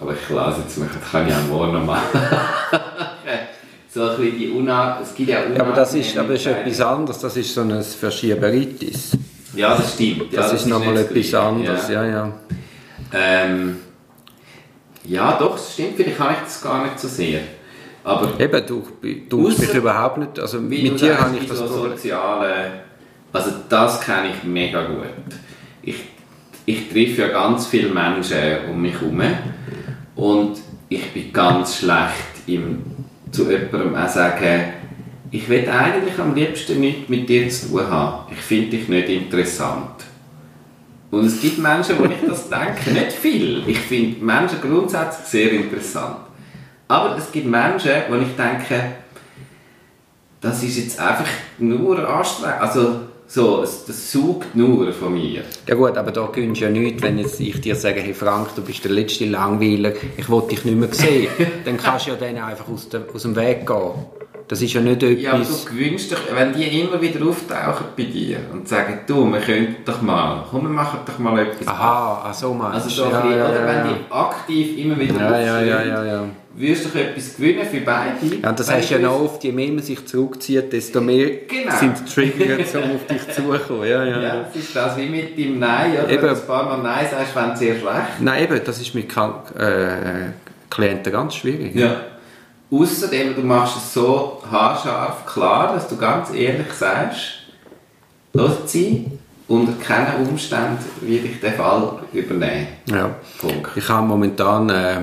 Speaker 2: Aber ich lasse jetzt mich, das kann ich auch morgen noch machen. so ein bisschen die Una... Es gibt ja
Speaker 1: Ja, aber das ist, aber das ist etwas anderes, das ist so ein Verschieberitis.
Speaker 2: Ja, das stimmt. Ja,
Speaker 1: Das, ist nochmal
Speaker 2: das
Speaker 1: etwas anderes, ja, ja.
Speaker 2: Ähm, ja, doch, das stimmt. Vielleicht habe ich das gar nicht so sehr. Aber
Speaker 1: Eben, du, du
Speaker 2: Ausser-
Speaker 1: mich überhaupt nicht, also
Speaker 2: wie
Speaker 1: mit dir habe ich das
Speaker 2: so
Speaker 1: Problem.
Speaker 2: soziale... Also das kenne ich mega gut. Ich, ich treffe ja ganz viele Menschen um mich herum und ich bin ganz schlecht im zu jemandem auch sagen, ich will eigentlich am liebsten nichts mit dir zu tun haben. Ich finde dich nicht interessant. Und es gibt Menschen, wo ich das denke, nicht viel. Ich finde Menschen grundsätzlich sehr interessant. Aber es gibt Menschen, wo ich denke, das ist jetzt einfach nur anstrengend. Also, so, das sucht nur von mir.
Speaker 1: Ja gut, aber da gönnst du ja nichts, wenn jetzt ich dir sage, hey Frank, du bist der letzte Langweiler, ich will dich nicht mehr sehen. dann kannst du ja dann einfach aus dem Weg gehen. Das ist ja nicht
Speaker 2: Ja, aber
Speaker 1: etwas...
Speaker 2: du gewünscht dich, wenn die immer wieder auftauchen bei dir und sagen, du, wir könnten doch mal, komm, wir machen doch mal etwas.
Speaker 1: Aha, ach so meinst
Speaker 2: Also so ein bisschen,
Speaker 1: ja,
Speaker 2: oder
Speaker 1: ja,
Speaker 2: wenn
Speaker 1: ja.
Speaker 2: die aktiv immer wieder
Speaker 1: Ja, ja, ja, ja, ja.
Speaker 2: wirst du doch etwas gewinnen für beide.
Speaker 1: Ja, und das
Speaker 2: Wenn
Speaker 1: du ja noch oft, je mehr man sich zurückzieht, desto mehr
Speaker 2: Genau.
Speaker 1: sind die Trigger, um auf dich zuzukommen. Ja, ja,
Speaker 2: Ja,
Speaker 1: ja.
Speaker 2: das ist das wie mit dem Nein, oder? Wenn
Speaker 1: Eben.
Speaker 2: du ein paar Mal Nein sagst, wenn sehr schlecht.
Speaker 1: Nein, eben, das ist mit Krank äh, Klienten ganz schwierig.
Speaker 2: Ja. Außerdem, du machst es so haarscharf klar, dass du ganz ehrlich sagst, los sie, unter keinen Umständen werde ich den Fall übernehmen.
Speaker 1: Ja.
Speaker 2: Punkt.
Speaker 1: Ich habe momentan äh,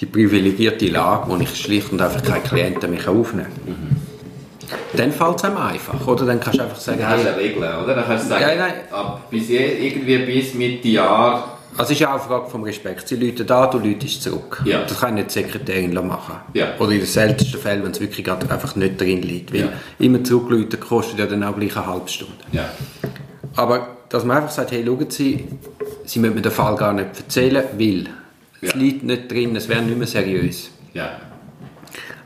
Speaker 1: die privilegierte Lage, wo ich schlicht und einfach keine Klienten mehr aufnehmen kann. Dann fällt es einem einfach. Oder dann kannst du einfach sagen,
Speaker 2: hast du
Speaker 1: hey,
Speaker 2: eine Regel, oder? Dann kannst du sagen,
Speaker 1: Ja, nein.
Speaker 2: ab bis je, irgendwie bis Mitte Jahr,
Speaker 1: also es ist auch eine Frage vom Respekt. Sie läuten da, du läutest zurück.
Speaker 2: Ja.
Speaker 1: Das kann nicht die Sekretärin machen.
Speaker 2: Ja.
Speaker 1: Oder in den seltensten Fällen, wenn es wirklich gerade einfach nicht drin liegt. Weil
Speaker 2: Ja.
Speaker 1: immer zurückläuten kostet ja dann auch gleich eine halbe Stunde.
Speaker 2: ja.
Speaker 1: Aber dass man einfach sagt, hey, schauen Sie, Sie müssen mir den Fall gar nicht erzählen, weil es
Speaker 2: Ja.
Speaker 1: liegt nicht drin, es wäre nicht mehr seriös.
Speaker 2: ja.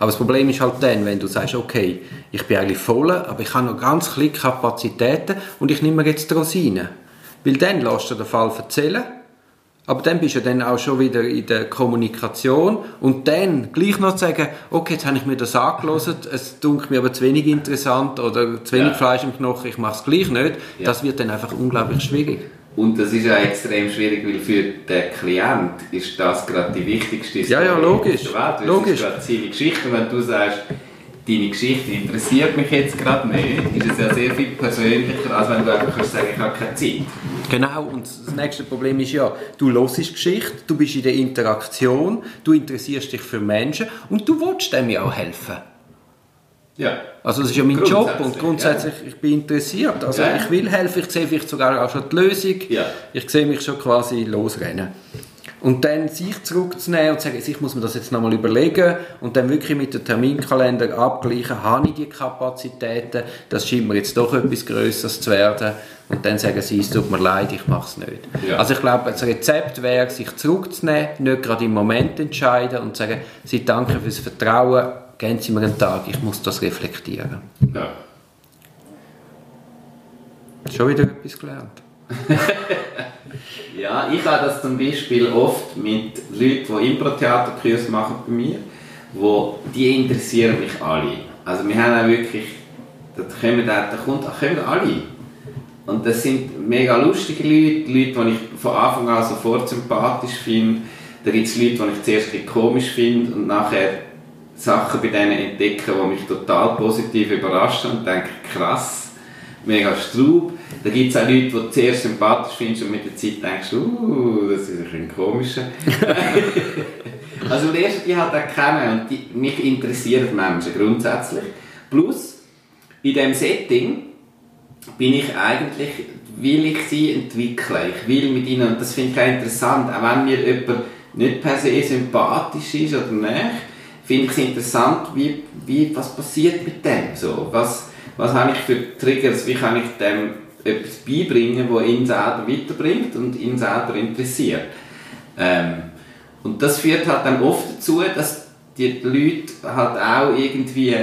Speaker 1: Aber das Problem ist halt dann, wenn du sagst, okay, ich bin eigentlich voll, aber ich habe noch ganz kleine Kapazitäten und ich nehme mir jetzt die Rosinen. Weil dann lässt du den Fall erzählen, aber dann bist du dann auch schon wieder in der Kommunikation und dann gleich noch zu sagen, okay, jetzt habe ich mir das angelassen, es dunkelt mir aber zu wenig interessant oder zu wenig
Speaker 2: Ja.
Speaker 1: Fleisch im Knochen, ich mache es gleich nicht.
Speaker 2: Ja.
Speaker 1: Das wird dann einfach unglaublich schwierig.
Speaker 2: Und das ist ja extrem schwierig, weil für den Klient ist das gerade die wichtigste
Speaker 1: Ja, ja,
Speaker 2: Story
Speaker 1: logisch.
Speaker 2: der Welt.
Speaker 1: Logisch.
Speaker 2: Ist gerade seine Geschichte. Wenn du sagst, deine Geschichte interessiert mich jetzt gerade nicht, ist es ja sehr viel persönlicher, als wenn du einfach kannst sagen, ich habe keine Zeit.
Speaker 1: Genau, und das nächste Problem ist ja, du hörst Geschichte, du bist in der Interaktion, du interessierst dich für Menschen und du willst dem ja auch helfen.
Speaker 2: Ja.
Speaker 1: Also das ist ja mein Job und grundsätzlich ich bin interessiert. Also
Speaker 2: Ja.
Speaker 1: ich will helfen, ich sehe vielleicht sogar auch schon die Lösung.
Speaker 2: Ja.
Speaker 1: Ich sehe mich schon quasi losrennen. Und dann sich zurückzunehmen und zu sagen, ich muss mir das jetzt nochmal überlegen und dann wirklich mit dem Terminkalender abgleichen, habe ich die Kapazitäten, das scheint mir jetzt doch etwas Größeres zu werden und dann sagen sie, es tut mir leid, ich mache es nicht.
Speaker 2: Ja.
Speaker 1: Also ich glaube, das Rezept wäre, sich zurückzunehmen, nicht gerade im Moment entscheiden und sagen, Sie danke fürs Vertrauen, geben Sie mir einen Tag, ich muss das reflektieren.
Speaker 2: ja.
Speaker 1: Schon wieder etwas gelernt.
Speaker 2: ja, ich habe das zum Beispiel oft mit Leuten, die Impro-Theaterkurs machen bei mir, wo, die interessieren mich alle. Also wir haben auch wirklich, da kommen, da kommt, da kommen alle. Und das sind mega lustige Leute, Leute, die ich von Anfang an sofort sympathisch finde. Da gibt es Leute, die ich zuerst ein komisch finde und nachher Sachen bei denen entdecke, die mich total positiv überraschen und denke, krass, mega Straub. Da gibt es auch Leute, die du zuerst sympathisch findest und mit der Zeit denkst, uh, das ist ein komischer. also lernst die halt auch kennen und die, mich interessieren Menschen grundsätzlich. Plus, in diesem Setting bin ich eigentlich, will ich sie entwickeln. Ich will mit ihnen, und das finde ich auch interessant, auch wenn mir jemand nicht per se sympathisch ist oder nicht, finde ich es interessant, wie, wie, was passiert mit dem. So, was, was habe ich für Triggers, wie kann ich dem etwas beibringen, das ihn selber weiterbringt und ihn selber interessiert. Ähm, und das führt halt dann oft dazu, dass die Leute halt auch irgendwie,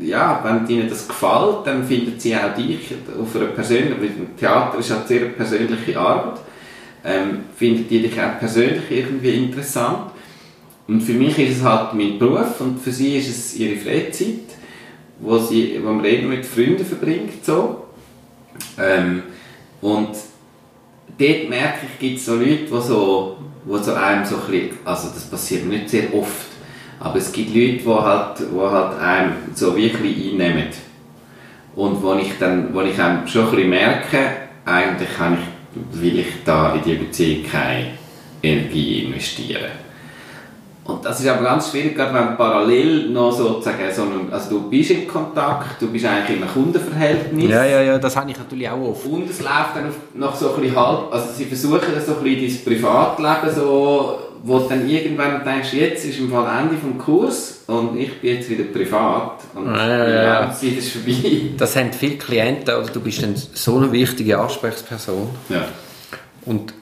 Speaker 2: ja, wenn ihnen das gefällt, dann finden sie auch dich auf einer persönlichen, weil Theater ist halt sehr eine persönliche Arbeit, ähm, finden die dich auch persönlich irgendwie interessant. Und für mich ist es halt mein Beruf und für sie ist es ihre Freizeit, wo, sie, wo man eben mit Freunden verbringt. So. Ähm, und dort merke ich, gibt es so Leute, die so, die so einem so ein also das passiert nicht sehr oft, aber es gibt Leute, die halt, die halt einem so wirklich einnehmen. Und wo ich dann, wo ich einem schon ein bisschen merke, eigentlich kann ich, will ich da in diese Beziehung keine Energie investieren. Und das ist aber ganz schwierig, gerade wenn parallel noch sozusagen so einen, also du bist in Kontakt, du bist eigentlich in einem Kundenverhältnis.
Speaker 1: Ja, ja, ja, das habe ich natürlich auch oft.
Speaker 2: Und es läuft dann nach so ein bisschen halb, also sie versuchen so ein bisschen dein Privatleben so, wo du dann irgendwann denkst, jetzt ist im Fall Ende vom Kurs und ich bin jetzt wieder privat und
Speaker 1: ja, ja, ja.
Speaker 2: die Zeit ist vorbei.
Speaker 1: Das haben viele Klienten, oder du bist dann so eine wichtige Ansprechperson.
Speaker 2: Ja.
Speaker 1: Und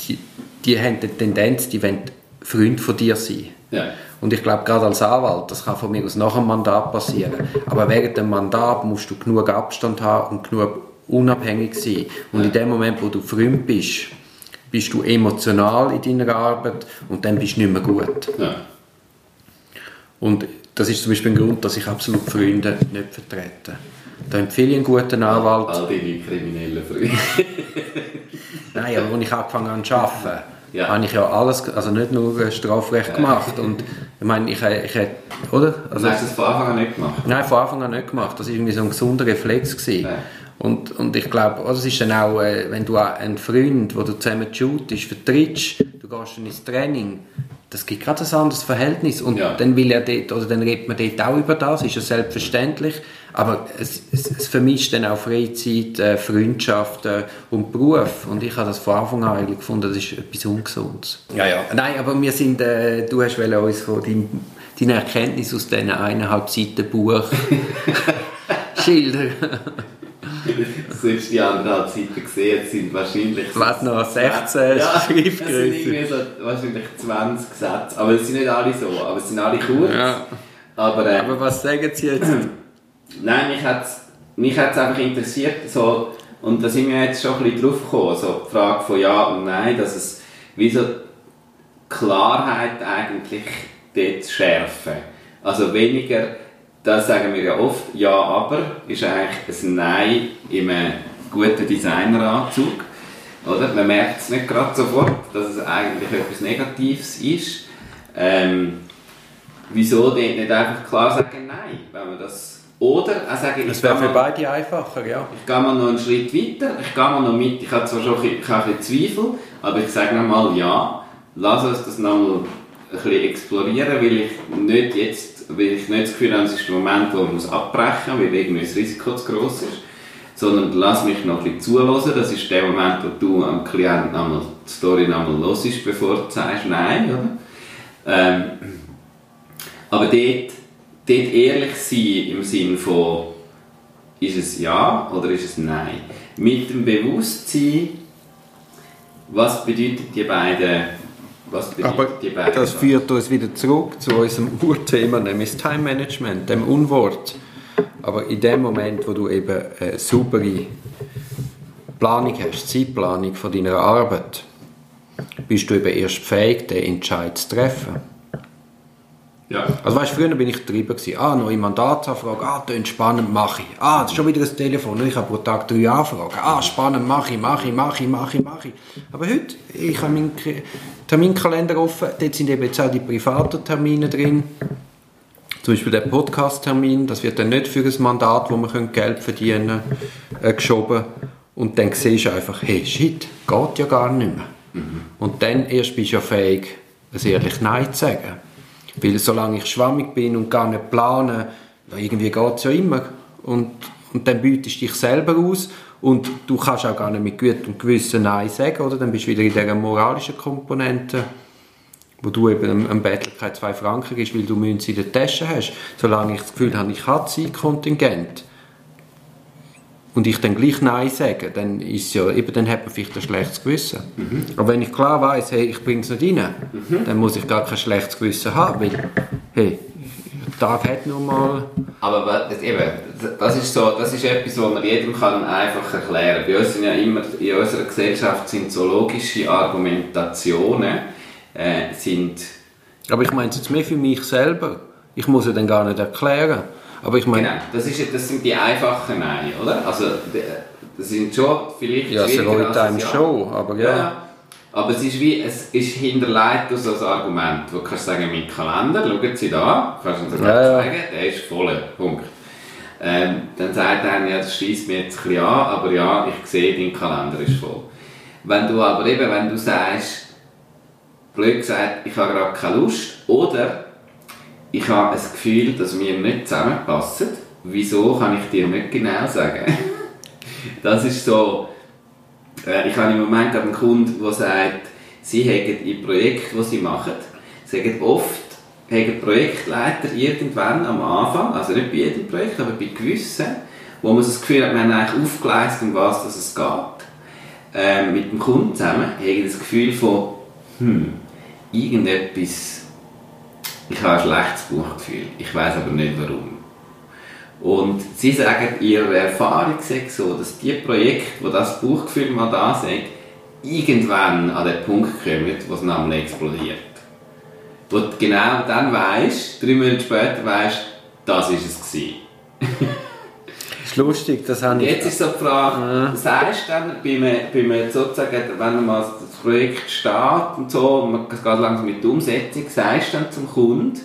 Speaker 1: die, die haben die Tendenz, die wollen Freund von dir sein.
Speaker 2: Ja.
Speaker 1: Und ich glaube, gerade als Anwalt, das kann von mir aus nach dem Mandat passieren. Aber während dem Mandat musst du genug Abstand haben und genug unabhängig sein. Und
Speaker 2: Ja.
Speaker 1: in dem Moment, wo du Freund bist, bist du emotional in deiner Arbeit und dann bist du nicht mehr gut.
Speaker 2: Ja.
Speaker 1: Und das ist zum Beispiel ein Grund, dass ich absolut Freunde nicht vertrete. Da empfehle ich einen guten Anwalt.
Speaker 2: All deine kriminellen Freunde.
Speaker 1: Nein, aber als ich angefangen habe zu arbeiten,
Speaker 2: Ja.
Speaker 1: habe ich ja alles, also nicht nur Strafrecht gemacht. Und ich meine, ich, ich hätte, oder? Also,
Speaker 2: hast du das von Anfang an nicht gemacht?
Speaker 1: nein, von Anfang an nicht gemacht. Das war irgendwie so ein gesunder Reflex. Gewesen. Und, und ich glaube, also es ist dann auch, äh, wenn du einen Freund, wo du zusammen shootest, vertrittst, du gehst dann ins Training, das gibt gerade ein anderes Verhältnis. Und
Speaker 2: Ja.
Speaker 1: dann will er dort, oder dann redet man dort auch über das, ist ja selbstverständlich. Aber es, es, es vermischt dann auch Freizeit, äh, Freundschaft äh, und Beruf. Und ich habe das von Anfang an eigentlich gefunden, das ist etwas Ungesundes. Ja, ja. Nein, aber wir sind, äh, du hast uns von deinem, deiner Erkenntnis aus diesen eineinhalb Seiten Buch schildern.
Speaker 2: Du hast die anderthalb Seiten gesehen, es sind wahrscheinlich...
Speaker 1: Was noch, 16
Speaker 2: ja, Es sind
Speaker 1: Schriftgröße.
Speaker 2: irgendwie so wahrscheinlich 20 Sätze, aber es sind nicht alle so, aber es sind alle kurz.
Speaker 1: Ja.
Speaker 2: Aber, äh,
Speaker 1: Aber was sagen Sie jetzt?
Speaker 2: Nein, mich hat es mich hat's einfach interessiert, so, und da sind wir jetzt schon ein bisschen drauf gekommen, so die Frage von Ja und Nein, dass es wie so Klarheit eigentlich dort schärfen. Also weniger, das sagen wir ja oft, Ja, aber ist eigentlich ein Nein in einem guten Designeranzug. Oder? Man merkt es nicht gerade sofort, dass es eigentlich etwas Negatives ist. Ähm, wieso dort nicht einfach klar sagen Nein, wenn man das... Oder? Auch
Speaker 1: Das
Speaker 2: ich
Speaker 1: wäre
Speaker 2: gehe
Speaker 1: für beide einfacher, ja.
Speaker 2: ich gehe mal noch einen Schritt weiter, ich gehe mal noch mit, ich habe zwar schon ein bisschen, ein bisschen Zweifel, aber ich sage nochmal ja, lass uns das nochmal ein bisschen explorieren, weil ich nicht jetzt, weil ich nicht das Gefühl habe, es ist der Moment, wo man muss abbrechen muss, weil irgendwie das Risiko zu gross ist, sondern lass mich noch ein bisschen zuhören, das ist der Moment, wo du am Klienten nochmal die Story nochmal hörst, bevor du sagst Nein, oder? Ähm, aber dort, dort ehrlich sein im Sinne von, ist es Ja oder ist es Nein? Mit dem Bewusstsein, was bedeutet die beiden,
Speaker 1: Aber
Speaker 2: die beiden
Speaker 1: das führt uns wieder zurück zu unserem Urthema, nämlich das Time Management, dem Unwort. Aber in dem Moment, wo du eben eine saubere Planung hast, Zeitplanung von deiner Arbeit, bist du eben erst fähig, den Entscheid zu treffen.
Speaker 2: Ja.
Speaker 1: Also weißt, früher bin ich drüber gewesen. Ah, neue Mandatsanfrage. Ah, das spannend, mache ich. Ah, das ist schon wieder ein Telefon. Ich habe pro Tag drei Anfragen. Ah, spannend, mache ich, mache ich, mache ich, mache ich, mache ich. Aber heute, ich habe meinen Terminkalender offen. Dort sind eben jetzt auch die privaten Termine drin. Zum Beispiel der Podcast-Termin. Das wird dann nicht für ein Mandat, wo man Geld verdienen können, äh, geschoben. Und dann siehst du einfach, hey, shit, geht ja gar nicht mehr. Und dann erst bist du ja fähig, ein ehrlich Nein zu sagen. Weil solange ich schwammig bin und gar nicht plane, irgendwie geht es ja immer. Und, und dann bietest du dich selber aus und du kannst auch gar nicht mit gutem Gewissen Nein sagen, oder? Dann bist du wieder in dieser moralischen Komponente, wo du eben am Bettel keine zwei Franken gibst, weil du Münze in der Tasche hast. Solange ich das Gefühl habe, ich habe Zeitkontingent und ich dann gleich Nein sage, dann, ist ja, eben, dann hat man vielleicht ein schlechtes Gewissen. Aber wenn ich klar weiß, hey, ich bringe es nicht rein, dann muss ich gar kein schlechtes Gewissen haben, weil, hey, der Tag hat nur mal...
Speaker 2: Aber das, eben, das ist so, das ist etwas, was man jedem kann einfach erklären. Bei uns sind ja immer in unserer Gesellschaft sind so logische Argumentationen äh, sind
Speaker 1: Aber ich meine es jetzt mehr für mich selber. Ich muss ja dann gar nicht erklären. Aber ich meine,
Speaker 2: genau, das, ist, das sind die einfachen Nein, oder? Also das sind schon vielleicht
Speaker 1: ja, es einem
Speaker 2: ein Ja.
Speaker 1: schon, aber ja.
Speaker 2: Ja. Aber es ist wie, es ist hinterlegt durch so ein Argument, wo du kannst sagen, mein Kalender, schauen Sie da, kannst du uns
Speaker 1: ja.
Speaker 2: zeigen, der ist voll, Punkt. Ähm, dann sagt einer, ja, das schießt mir jetzt ein bisschen an, aber ja, ich sehe, dein Kalender ist voll. Wenn du aber eben, wenn du sagst, blöd gesagt, ich habe gerade keine Lust, oder ich habe ein Gefühl, dass wir nicht zusammenpassen, wieso kann ich dir nicht genau sagen? das ist so, äh, ich habe im Moment einen Kunden, der sagt, sie haben in Projekten, die sie machen, sagen oft, haben Projektleiter irgendwann am Anfang, also nicht bei jedem Projekt, aber bei gewissen, wo man das Gefühl hat, wir haben eigentlich aufgeleistet, um was dass es geht, ähm, mit dem Kunden zusammen, haben das Gefühl von, hm, irgendetwas, ich habe ein schlechtes Buchgefühl, ich weiß aber nicht warum. Und sie sagen, ihre Erfahrung sagt so, dass die Projekte, wo das Buchgefühl mal da sind, irgendwann an den Punkt kommen, wo es nämlich explodiert. Wo du genau dann weißt, drei Monate später weißt, das ist es gewesen.
Speaker 1: Ist lustig, das habe ich...
Speaker 2: Jetzt ist so die Frage, was heißt dann, bei einem, bei einem sozusagen, wenn mal das Projekt steht und so, und man geht langsam mit der Umsetzung, sagst du dann zum Kunden,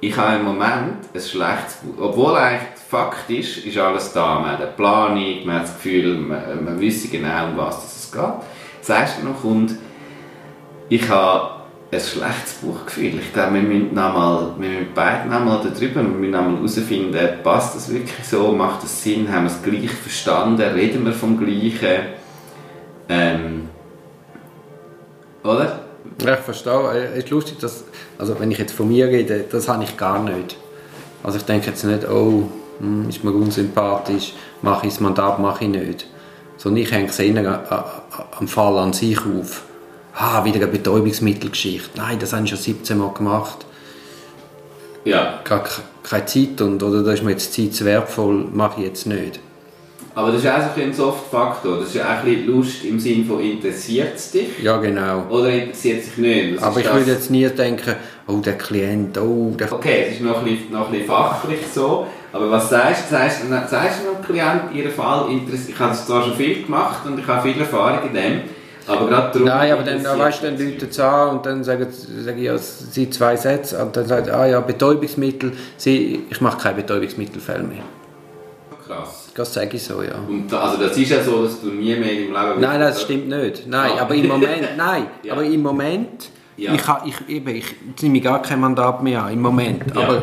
Speaker 2: ich habe im Moment ein schlechtes Buch. Obwohl eigentlich Fakt ist, alles da. Man hat eine Planung, man hat das Gefühl, man, man wisse genau, um was es geht. Sagst du noch, Kunde, ich habe ein schlechtes Buchgefühl. Ich glaube, wir müssen, noch mal, wir müssen beide noch mal darüber, wir müssen noch mal herausfinden, passt das wirklich so, macht das Sinn, haben wir es gleich verstanden, reden wir vom Gleichen. Ähm, oder?
Speaker 1: Ja, ich verstehe. Es ist lustig, dass, also wenn ich jetzt von mir rede, das habe ich gar nicht. Also ich denke jetzt nicht, oh, hm, ist mir unsympathisch, mache ich das Mandat, mache ich nicht. Sondern ich hänge es am Fall an sich auf. Ah, wieder eine Betäubungsmittelgeschichte. Nein, das habe ich schon 17 Mal gemacht.
Speaker 2: Ja.
Speaker 1: Gar ke- keine Zeit und, oder da ist mir jetzt Zeit zu wertvoll, mache ich jetzt nicht.
Speaker 2: Aber das ist auch so ein Soft-Faktor. Das ist ja auch ein bisschen Lust im Sinne von interessiert es dich
Speaker 1: Ja, genau.
Speaker 2: oder interessiert es dich nicht? Das
Speaker 1: Aber ich
Speaker 2: das-
Speaker 1: würde jetzt nie denken, oh, der Klient, oh, der...
Speaker 2: Okay, es ist noch ein, bisschen, noch ein bisschen fachlich so, aber was sagst du? Sagst, du- sagst du noch Klient, Ihren Fall interessiert? Ich habe das zwar schon viel gemacht und ich habe viel Erfahrung in dem, aber gerade darum...
Speaker 1: Nein, aber dann,
Speaker 2: interessiert
Speaker 1: weißt du, dann
Speaker 2: es.
Speaker 1: Leute es an und dann sagen, sagen ja, sie zwei Sätze und dann sagt ah ja, Betäubungsmittel, sie, ich mache keine Betäubungsmittelfälle mehr.
Speaker 2: Krass.
Speaker 1: Das sage ich so, ja.
Speaker 2: Und da, also das ist ja so, dass du nie mehr deinem Leben...
Speaker 1: Nein, das stimmt nicht. Nein,
Speaker 2: Ah.
Speaker 1: aber im Moment, nein,
Speaker 2: Ja.
Speaker 1: aber im Moment,
Speaker 2: Ja.
Speaker 1: ich, ich, eben, ich nehme gar kein Mandat mehr an, im Moment.
Speaker 2: Ja.
Speaker 1: Aber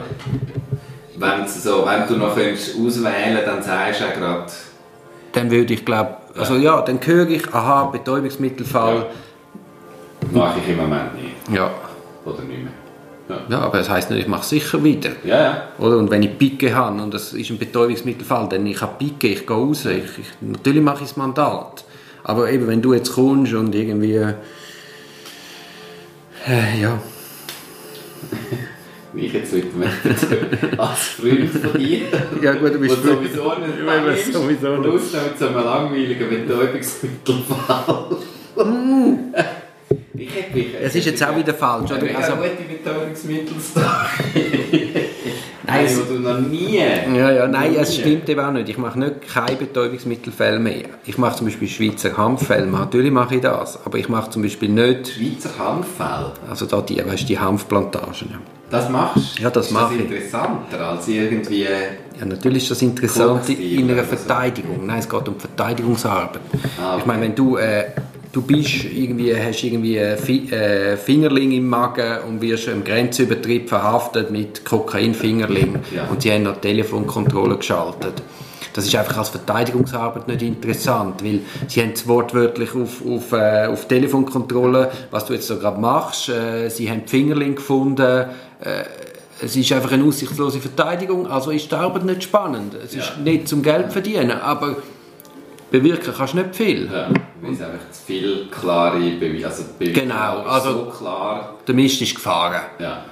Speaker 2: Wenn, so, wenn du noch könntest auswählen dann sagst du auch gerade...
Speaker 1: dann würde ich glaube, also ja, dann höre ich, aha, Betäubungsmittelfall,
Speaker 2: Mache ich im Moment nicht.
Speaker 1: ja.
Speaker 2: Oder nicht mehr. Ja,
Speaker 1: aber das heisst nicht, ich mache es sicher wieder.
Speaker 2: ja. ja.
Speaker 1: Oder? Und wenn ich Picke habe und das ist ein Betäubungsmittelfall, dann ich habe Picke, ich gehe raus. Ich, ich, natürlich mache ich das Mandat. Aber eben, wenn du jetzt kommst und irgendwie... Äh, ja.
Speaker 2: Ich jetzt mit dem als Freund von dir.
Speaker 1: Ja gut, du bist
Speaker 2: Und sowieso nicht
Speaker 1: Ja, aber sowieso nicht.
Speaker 2: Plus noch mit so einem langweiligen Betäubungsmittelfall. ich
Speaker 1: Es ist jetzt auch wieder falsch, oder?
Speaker 2: mega
Speaker 1: Also,
Speaker 2: gute Betäubungsmittelstory.
Speaker 1: Nein, es-
Speaker 2: du noch nie...
Speaker 1: ja, ja, nein, es stimmt eben auch nicht. Ich mache nicht keine Betäubungsmittelfälle mehr. Ich mache zum Beispiel Schweizer Hanffälle. Natürlich mache ich das, aber ich mache zum Beispiel nicht,
Speaker 2: Schweizer Handfell.
Speaker 1: also da die, weißt, du, die Hanfplantagen. Ja.
Speaker 2: Das machst du?
Speaker 1: Ja, das
Speaker 2: ist
Speaker 1: mache ich.
Speaker 2: das interessanter als irgendwie...
Speaker 1: Ja, natürlich ist das interessant in einer
Speaker 2: oder so.
Speaker 1: Verteidigung. Nein, es geht um Verteidigungsarbeit.
Speaker 2: Ah, okay.
Speaker 1: Ich meine, wenn du, äh, du bist irgendwie, hast irgendwie äh, Fingerling im Magen und wirst im Grenzübertritt verhaftet mit Kokainfingerling
Speaker 2: Ja.
Speaker 1: und sie haben noch die Telefonkontrolle geschaltet. Das ist einfach als Verteidigungsarbeit nicht interessant, weil sie haben es wortwörtlich auf, auf, äh, auf Telefonkontrolle, was du jetzt so gerade machst, äh, sie haben Fingerling gefunden, äh, es ist einfach eine aussichtslose Verteidigung, also ist die Arbeit nicht spannend. Es ist
Speaker 2: Ja.
Speaker 1: nicht zum Geld verdienen, aber bewirken kannst du nicht viel.
Speaker 2: Ja, weil es einfach zu viel klare Beweise... Also Beweise
Speaker 1: Genau,
Speaker 2: ist
Speaker 1: also-
Speaker 2: So klar...
Speaker 1: Der Mist ist gefahren.
Speaker 2: Ja.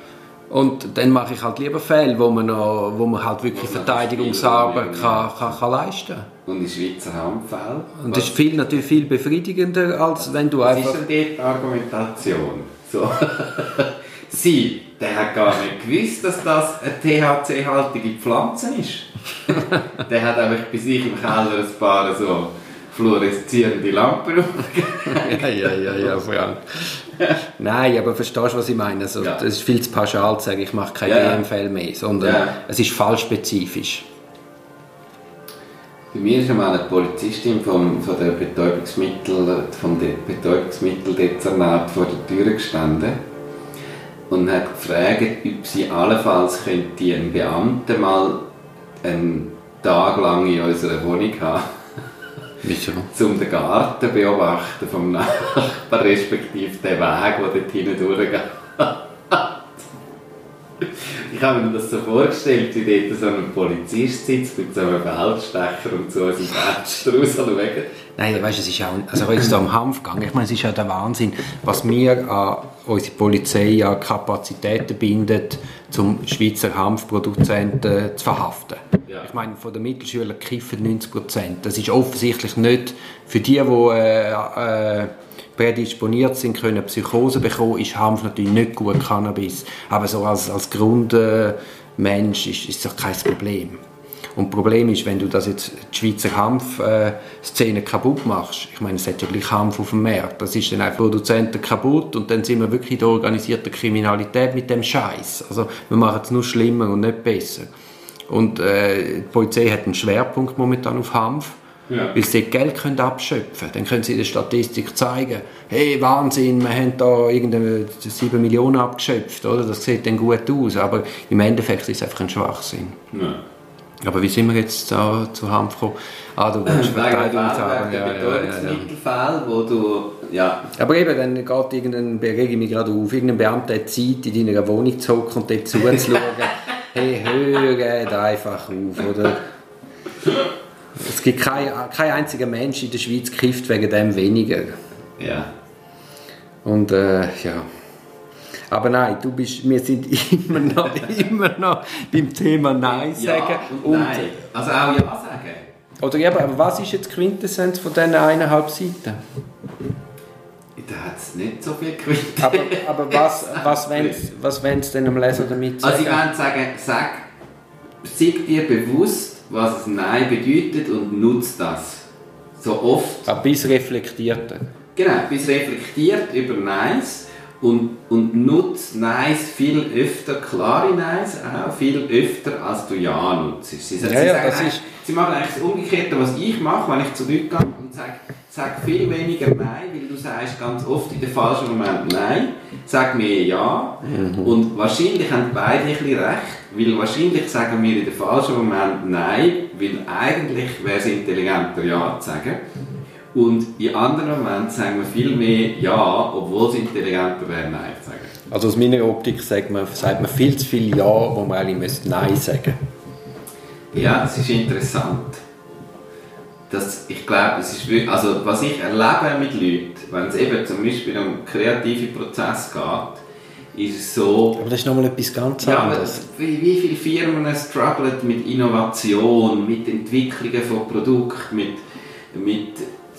Speaker 1: Und dann mache ich halt lieber Fälle, wo man, noch, wo man halt wirklich Verteidigungsarbeit kann, kann, kann leisten kann.
Speaker 2: Und in Schweizer Handfell?
Speaker 1: Und das ist viel, natürlich viel befriedigender, als wenn du
Speaker 2: Was
Speaker 1: einfach...
Speaker 2: ist denn die Argumentation? So. Sie, der hat gar nicht gewusst, dass das eine THC-haltige Pflanze ist. der hat einfach bei sich im Keller ein paar so fluoreszierende Lampen aufgehängt.
Speaker 1: ja, ja, ja, ja, Frank. Nein, aber verstehst du, was ich meine? Also,
Speaker 2: Ja.
Speaker 1: Das ist viel zu pauschal zu sagen, ich mache keine
Speaker 2: Ja.
Speaker 1: DM-Fälle mehr, sondern
Speaker 2: Ja.
Speaker 1: es ist fallspezifisch.
Speaker 2: Bei mir ist einmal eine Polizistin vom, von der Betäubungsmittel, vom De Betäubungsmitteldezernat vor der Tür gestanden und hat gefragt, ob sie allenfalls könnte einen Beamten mal einen Tag lang in unserer Wohnung haben,
Speaker 1: Wieso?
Speaker 2: um den Garten zu beobachten vom Nachbarn, respektive den Weg, der dort hinten durchgeht. Ich habe mir das so vorgestellt, wie dort so ein Polizist sitzt mit so einem Feldstecher und so aus dem Fenster raus schaut.
Speaker 1: Nein, weißt, es ist auch, also jetzt am Hanfgang, ich meine, es ist ja der Wahnsinn, was wir an unsere Polizei an Kapazitäten bindet, zum Schweizer Hanfproduzenten zu verhaften.
Speaker 2: Ja.
Speaker 1: Ich meine, von den Mittelschülern kiffen 90 Prozent. Das ist offensichtlich nicht für die, die äh, äh, prädisponiert sind, können Psychose bekommen, ist Hanf natürlich nicht gut Cannabis. Aber so als, als Grundmensch äh, ist, ist das kein Problem. Und das Problem ist, wenn du das jetzt die Schweizer Hanf-Szene kaputt machst, ich meine, es hat ja gleich Hanf auf dem Markt, das ist dann einfach Produzenten kaputt und dann sind wir wirklich in der organisierten Kriminalität mit dem Scheiß. Also wir machen es nur schlimmer und nicht besser. Und äh, die Polizei hat einen Schwerpunkt momentan auf Hanf,
Speaker 2: Ja.
Speaker 1: weil sie Geld können abschöpfen können. Dann können sie in der Statistik zeigen, hey, Wahnsinn, wir haben da irgendeine 7 Millionen abgeschöpft, oder? Das sieht dann gut aus, aber im Endeffekt ist es einfach ein Schwachsinn.
Speaker 2: Ja.
Speaker 1: Aber wie sind wir jetzt da zu Hanf gekommen? Ah, du willst Verteidigungsarbeit.
Speaker 2: Wegen
Speaker 1: Ja,
Speaker 2: der
Speaker 1: ja, ja, ja.
Speaker 2: Betäubungsmittelfälle, wo du... Ja,
Speaker 1: Aber eben, dann geht irgendein, rege ich mich gerade auf, irgendein Beamter hat Zeit, in deiner Wohnung zu hocken und dort zuzuschauen. hey, hört einfach auf, oder? Es gibt kein, kein einziger Mensch in der Schweiz kifft wegen dem weniger.
Speaker 2: ja.
Speaker 1: Und äh, ja. Aber nein, du bist, wir sind immer noch, immer noch beim Thema Nein sagen.
Speaker 2: Ja und nein. Also auch Ja sagen.
Speaker 1: Oder eben, aber was ist jetzt die Quintessenz von diesen eineinhalb Seiten?
Speaker 2: Da hat es nicht so viel Quint.
Speaker 1: Aber, aber was, was sie was wollen sie denn dem Leser damit sagen?
Speaker 2: Also ich würde sagen, sag, sei dir bewusst, was ein Nein bedeutet und nutze das. So oft.
Speaker 1: Aber bis reflektierte.
Speaker 2: Genau, bist reflektiert über Neins und, und nutzt Neins viel öfter, klare Neins auch, viel öfter, als du Ja nutzt. Sie, sie,
Speaker 1: Ja, ja,
Speaker 2: sagen eigentlich-
Speaker 1: ist-
Speaker 2: sie machen eigentlich das Umgekehrte, was ich mache, wenn ich zurückgehe und sage, sag viel weniger Nein, weil du sagst ganz oft in dem falschen Moment Nein, sag mehr Ja
Speaker 1: Mhm.
Speaker 2: und wahrscheinlich haben beide ein bisschen recht, weil wahrscheinlich sagen wir in dem falschen Moment Nein, weil eigentlich wäre es intelligenter Ja zu sagen. Und in anderen Momenten sagen wir viel mehr Ja, obwohl es intelligenter wäre, Nein zu sagen.
Speaker 1: Also aus meiner Optik sagt man, sagt man viel zu viel Ja, wo man eigentlich müsste Nein sagen
Speaker 2: Ja, es ist interessant. Das, ich glaube, es ist wirklich, also was ich erlebe mit Leuten, wenn es eben zum Beispiel um kreative Prozess geht, ist es so...
Speaker 1: Aber das ist nochmal etwas ganz
Speaker 2: Ja,
Speaker 1: anderes.
Speaker 2: wie, wie viele Firmen strugglen mit Innovation, mit Entwicklungen von Produkten, mit, mit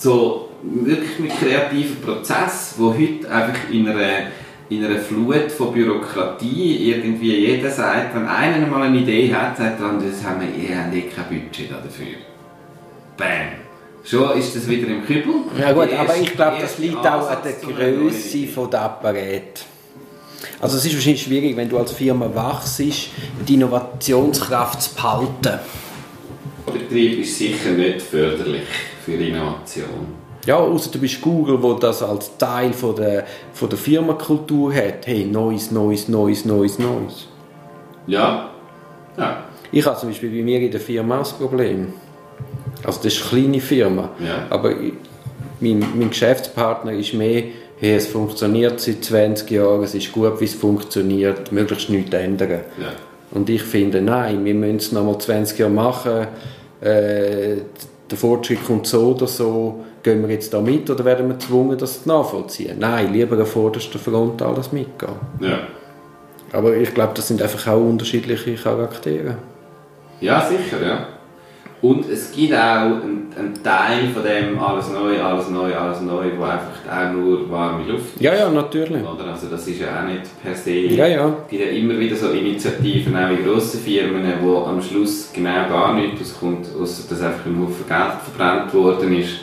Speaker 2: so wirklich mit kreativen Prozessen, wo heute einfach in einer, in einer Flut von Bürokratie irgendwie jeder sagt, wenn einer mal eine Idee hat, sagt er, das haben wir eh, haben eh kein Budget dafür. Bam! Schon ist das wieder im Kübel.
Speaker 1: Ja gut,
Speaker 2: Die
Speaker 1: aber
Speaker 2: erste-
Speaker 1: ich glaube, das
Speaker 2: erste
Speaker 1: liegt auch an der Größe der Apparat. Also es ist wahrscheinlich schwierig, wenn du als Firma wachst, die Innovationskraft zu behalten.
Speaker 2: Betrieb ist sicher nicht förderlich für Innovation.
Speaker 1: Ja, außer du bist Google, wo das als Teil von der, von der Firmenkultur hat. Hey, Neues, Neues, Neues, Neues, Neues.
Speaker 2: Ja. Ja.
Speaker 1: Ich habe zum Beispiel bei mir in der Firma das Problem. Also das ist eine kleine Firma.
Speaker 2: Ja.
Speaker 1: Aber ich- mein, mein Geschäftspartner ist mehr, hey, es funktioniert seit 20 Jahren, es ist gut, wie es funktioniert, möglichst nichts ändern.
Speaker 2: Ja.
Speaker 1: Und ich finde, nein, wir müssen es noch mal 20 Jahre machen. Äh, der Fortschritt kommt so oder so. Gehen wir jetzt da mit oder werden wir gezwungen, das nachvollziehen? Nein, lieber an vorderster Front alles mitgehen.
Speaker 2: Ja.
Speaker 1: Aber ich glaube, das sind einfach auch unterschiedliche Charaktere.
Speaker 2: Ja, sicher, ja. Und es gibt auch einen, einen Teil von dem alles neu, alles neu, alles neu, wo einfach auch nur warme Luft ist.
Speaker 1: Ja, ja, natürlich.
Speaker 2: Oder? Also das ist ja auch nicht per se.
Speaker 1: Ja, ja.
Speaker 2: Es gibt ja immer wieder so Initiativen, auch in grossen Firmen, wo am Schluss genau gar nichts rauskommt, außer dass einfach ein Haufen Geld verbrannt worden ist.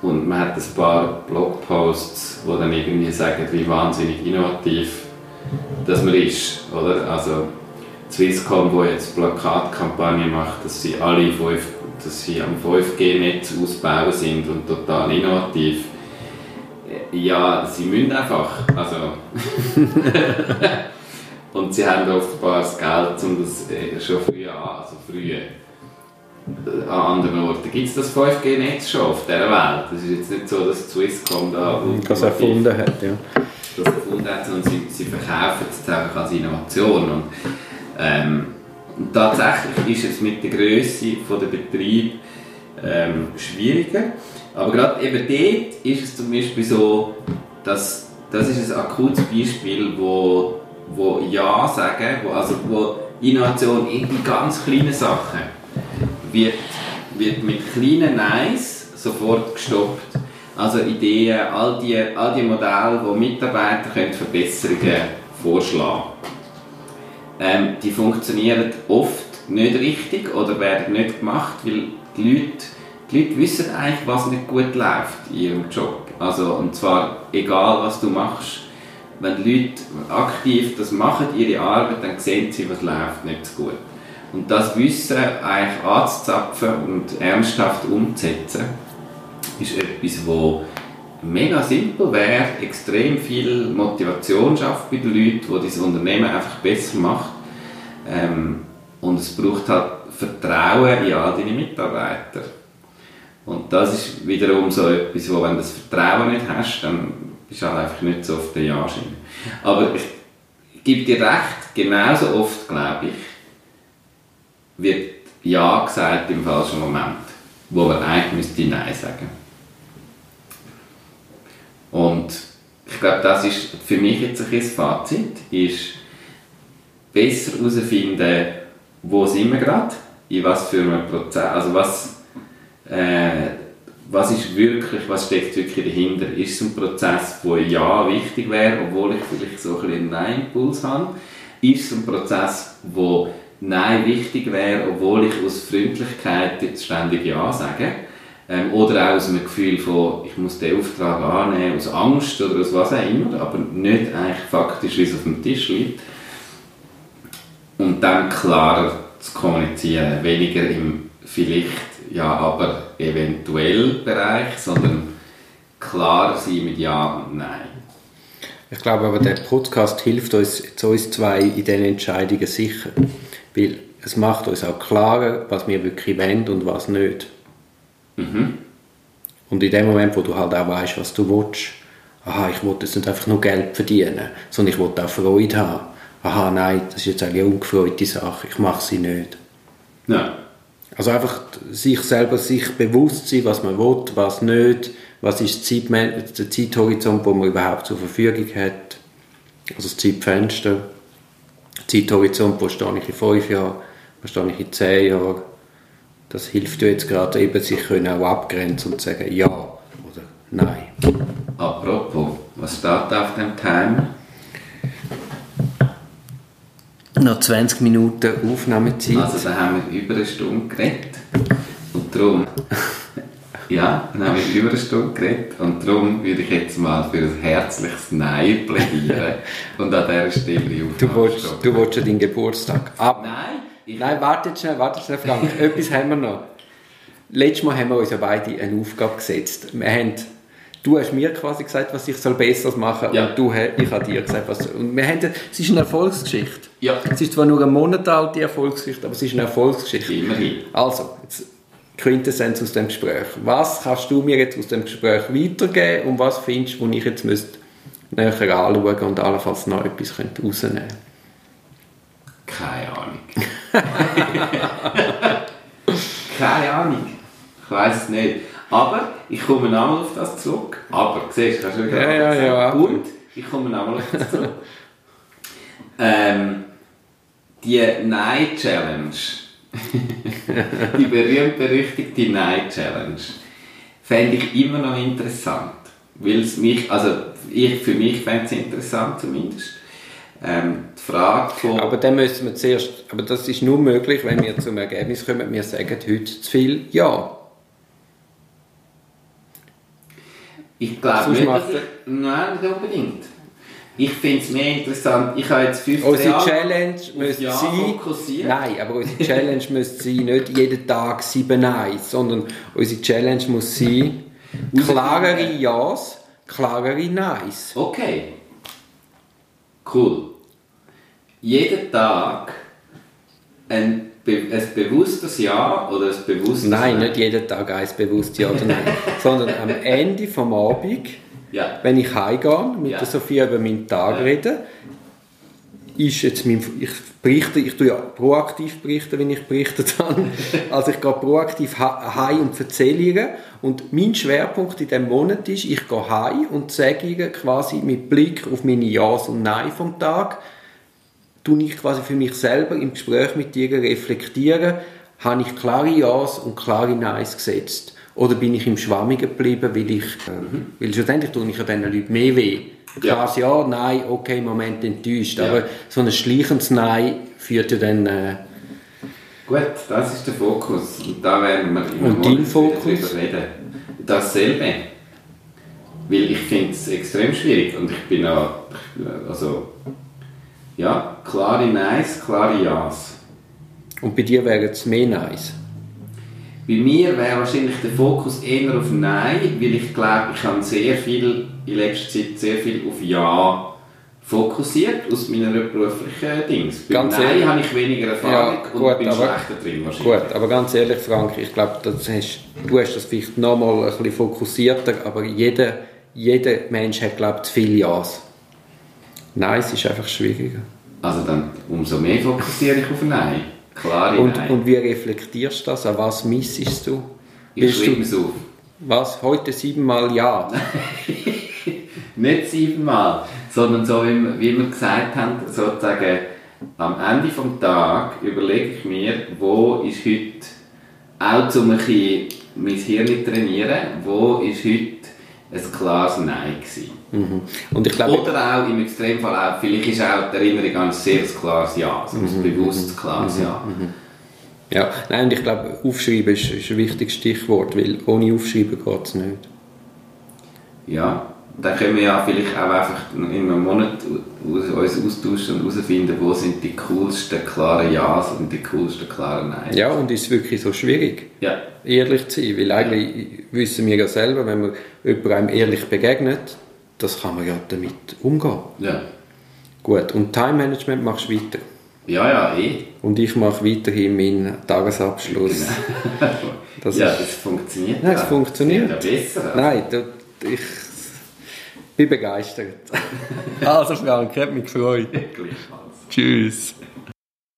Speaker 2: Und man hat ein paar Blogposts, die dann irgendwie sagen, wie wahnsinnig innovativ dass man ist. Oder? Also Swisscom, wo jetzt Plakatkampagne macht, dass sie alle 5, dass sie am 5G-Netz ausbauen sind und total innovativ. Ja, sie müssen einfach. Also und sie haben offenbar das Geld, um das äh, schon früh an, also früh äh, an anderen Orten. Gibt es das 5G-Netz schon auf dieser Welt? Das ist jetzt nicht so, dass Swisscom da
Speaker 1: Das erfunden hat, ja.
Speaker 2: das erfunden hat, sondern sie, sie verkaufen es einfach als Innovation. Und, ähm, und tatsächlich ist es mit der Größe der Betrieb ähm, schwieriger. Aber gerade eben dort ist es zum Beispiel so, dass das ist ein akutes Beispiel, wo, wo Ja sagen, wo, also wo Innovation in die ganz kleinen Sachen wird, wird mit kleinen Neins sofort gestoppt. Also Ideen, all die, all die Modelle, wo Mitarbeiter können Verbesserungen vorschlagen ähm, die funktionieren oft nicht richtig oder werden nicht gemacht, weil die Leute, die Leute wissen eigentlich, was nicht gut läuft in ihrem Job. Also, und zwar egal, was du machst. Wenn die Leute aktiv das machen, ihre Arbeit, dann sehen sie, was läuft nicht so gut. Und das Wissen eigentlich anzuzapfen und ernsthaft umzusetzen, ist etwas, wo mega simpel wäre, extrem viel Motivation schafft bei den Leuten, die das Unternehmen einfach besser macht. Ähm, und es braucht halt Vertrauen in all deine Mitarbeiter. Und das ist wiederum so etwas, wo wenn du das Vertrauen nicht hast, dann bist du halt einfach nicht so auf der Ja-Schiene. Aber ich, gebe dir recht, genauso oft, glaube ich, wird Ja gesagt im falschen Moment, wo man eigentlich müsste Nein sagen Und ich glaube, das ist für mich jetzt ein das Fazit, ist besser herausfinden, wo sind wir gerade, in was für einem Prozess, also was, äh, was ist wirklich, was steckt wirklich dahinter? Ist es ein Prozess, wo Ja wichtig wäre, obwohl ich vielleicht so ein einen Nein-Impuls habe? Ist es ein Prozess, wo Nein wichtig wäre, obwohl ich aus Freundlichkeit jetzt ständig Ja sage? Ähm, oder auch aus einem Gefühl von, ich muss den Auftrag annehmen, aus Angst oder aus was auch immer, aber nicht eigentlich faktisch, wie es auf dem Tisch liegt. Und dann klarer zu kommunizieren, weniger im vielleicht, ja, aber eventuell Bereich, sondern klar sein mit Ja und Nein.
Speaker 1: Ich glaube aber, der Podcast hilft uns, uns zwei in diesen Entscheidungen sicher. Weil es macht uns auch klarer, was wir wirklich wollen und was nicht. Und in dem Moment, wo du halt auch weißt, was du willst, aha, ich will jetzt nicht einfach nur Geld verdienen, sondern ich will auch Freude haben. Aha, nein, das ist jetzt eine ungefreute Sache, ich mache sie nicht.
Speaker 2: Ja.
Speaker 1: Also einfach sich selber sich bewusst sein, was man will, was nicht, was ist der Zeithorizont, den man überhaupt zur Verfügung hat. Also das Zeitfenster, Zeithorizont, wo stehe ich in fünf Jahren, wo stehe ich in zehn Jahren. Das hilft dir jetzt gerade eben, sich können auch abgrenzen und sagen ja oder nein.
Speaker 2: Apropos, was steht auf dem Timer?
Speaker 1: Noch 20 Minuten Aufnahmezeit.
Speaker 2: Also da haben wir über eine Stunde geredet. Und darum... Ja, dann haben wir über eine Stunde geredet. Und darum würde ich jetzt mal für ein herzliches Nein plädieren. und an dieser Stelle auf
Speaker 1: Du willst, du willst ja deinen Geburtstag ab.
Speaker 2: Nein, ich
Speaker 1: Nein, warte schnell, warte schnell, Frank. Etwas haben wir noch. Letztes Mal haben wir uns ja beide eine Aufgabe gesetzt. Wir haben, du hast mir quasi gesagt, was ich soll besser machen soll
Speaker 2: Ja.
Speaker 1: und du, ich habe dir gesagt, was Und wir haben, es ist eine Erfolgsgeschichte.
Speaker 2: Ja.
Speaker 1: Es ist zwar nur ein Monat alt, die Erfolgsgeschichte, aber es ist eine Erfolgsgeschichte.
Speaker 2: Immerhin.
Speaker 1: Also, jetzt Quintessenz aus dem Gespräch. Was kannst du mir jetzt aus dem Gespräch weitergeben und was findest du, wo ich jetzt müsste näher anschauen und allenfalls noch etwas könnte rausnehmen
Speaker 2: Keine Ahnung. Keine Ahnung. Ich weiß es nicht. Aber ich komme nochmal auf das zurück. Aber, siehst du, hast du
Speaker 1: Ja, ja, ja.
Speaker 2: Und ich komme nochmal auf das zurück. ähm, die Nein-Challenge. die berühmt-berüchtigte Nein-Challenge. Fände ich immer noch interessant. Weil es mich, also ich, für mich fände es interessant zumindest. Ähm, die Frage von...
Speaker 1: Aber dann müssen wir zuerst, aber das ist nur möglich, wenn wir zum Ergebnis kommen, wir sagen heute zu viel Ja.
Speaker 2: Ich glaube nicht, dass ich, Nein, nicht unbedingt. Ich finde es mehr interessant. Ich habe jetzt 15
Speaker 1: Unsere
Speaker 2: Jahre
Speaker 1: Challenge müsste
Speaker 2: Ja
Speaker 1: sein,
Speaker 2: fokussiert.
Speaker 1: nein, aber unsere Challenge müsste sein, nicht jeden Tag sieben Neins, sondern unsere Challenge muss sein, klarere Ja's, klarere Neins.
Speaker 2: Okay. Cool. Jeden Tag ein, be ein bewusstes Ja oder ein bewusstes
Speaker 1: Nein, nicht jeden Tag eins bewusst Ja oder Nein, sondern am Ende vom Abend,
Speaker 2: Ja.
Speaker 1: wenn ich heimgehe, mit
Speaker 2: Ja.
Speaker 1: der Sophia über meinen Tag
Speaker 2: Ja.
Speaker 1: reden, ist jetzt mein, ich berichte, ich tue ja proaktiv berichten, wenn ich berichtet habe. Also ich gehe proaktiv heim und erzähle ihr. Und mein Schwerpunkt in diesem Monat ist, ich gehe heim und sage ihr quasi mit Blick auf meine Ja's und Nein vom Tag, tue ich quasi für mich selber im Gespräch mit dir reflektieren, habe ich klare Ja's und klare Neins gesetzt? Oder bin ich im Schwammigen geblieben, weil ich, äh, weil schlussendlich tue ich ja diesen Leuten mehr weh.
Speaker 2: Ja.
Speaker 1: Klares Ja, Nein, okay, im Moment enttäuscht.
Speaker 2: Ja.
Speaker 1: Aber so ein schleichendes Nein führt ja dann... Äh,
Speaker 2: Gut, das ist der Fokus. Und da werden wir
Speaker 1: Und dein Fokus?
Speaker 2: drüber reden. Dasselbe. Weil ich finde es extrem schwierig. Und ich bin auch, also, ja, klare Neins, klare Ja's.
Speaker 1: und bei dir wären es mehr Neins.
Speaker 2: Bei mir wäre wahrscheinlich der Fokus eher auf Nein, weil ich glaube, ich habe sehr viel, in letzter Zeit sehr viel auf Ja fokussiert aus meiner beruflichen Dings. Bei
Speaker 1: Ganz
Speaker 2: Nein
Speaker 1: ehrlich.
Speaker 2: habe ich weniger Erfahrung
Speaker 1: Ja,
Speaker 2: und
Speaker 1: gut,
Speaker 2: bin
Speaker 1: aber-
Speaker 2: schlechter drin wahrscheinlich.
Speaker 1: Gut, aber ganz ehrlich, Frank, ich glaube, das hast, du hast das vielleicht noch mal ein bisschen fokussierter, aber jeder, jeder Mensch hat, glaube ich, zu viele Ja's. Nein, es ist einfach schwieriger.
Speaker 2: Also dann umso mehr fokussiere ich auf Nein. Klare
Speaker 1: Und,
Speaker 2: Nein.
Speaker 1: und wie reflektierst du das? An was missest du?
Speaker 2: ich
Speaker 1: Bist
Speaker 2: schreibe
Speaker 1: du
Speaker 2: es auf.
Speaker 1: was? Heute siebenmal Ja.
Speaker 2: Nicht siebenmal, sondern so, wie wir, wie wir gesagt haben, sozusagen am Ende des Tages überlege ich mir, wo ist heute, auch um ein bisschen mein Hirn zu trainieren, wo ist heute ein klares Nein gewesen.
Speaker 1: Mhm. Und ich glaube,
Speaker 2: Oder auch im Extremfall auch, vielleicht ist auch die Erinnerung an ein sehr klares Ja, also ein bewusstes klares Ja.
Speaker 1: ja, nein, und ich glaube, Aufschreiben ist, ist ein wichtiges Stichwort, weil ohne Aufschreiben geht es nicht.
Speaker 2: Ja, dann können wir ja vielleicht auch einfach in einem Monat uns austauschen und herausfinden, wo sind die coolsten klaren Ja's und die coolsten klaren Nein.
Speaker 1: Ja, und ist es wirklich so schwierig?
Speaker 2: Ja,
Speaker 1: ehrlich zu sein, weil eigentlich wissen wir ja selber, wenn man jemandem einem ehrlich begegnet, das kann man ja damit umgehen.
Speaker 2: ja.
Speaker 1: Gut, und Time Management machst du weiter.
Speaker 2: Ja, ja, eh.
Speaker 1: Und ich mache weiterhin meinen Tagesabschluss. Das
Speaker 2: ja,
Speaker 1: ist-
Speaker 2: das funktioniert.
Speaker 1: Nein, es funktioniert.
Speaker 2: Ja, besser.
Speaker 1: Nein, du, ich bin begeistert. also Frank, hat mich gefreut. Tschüss.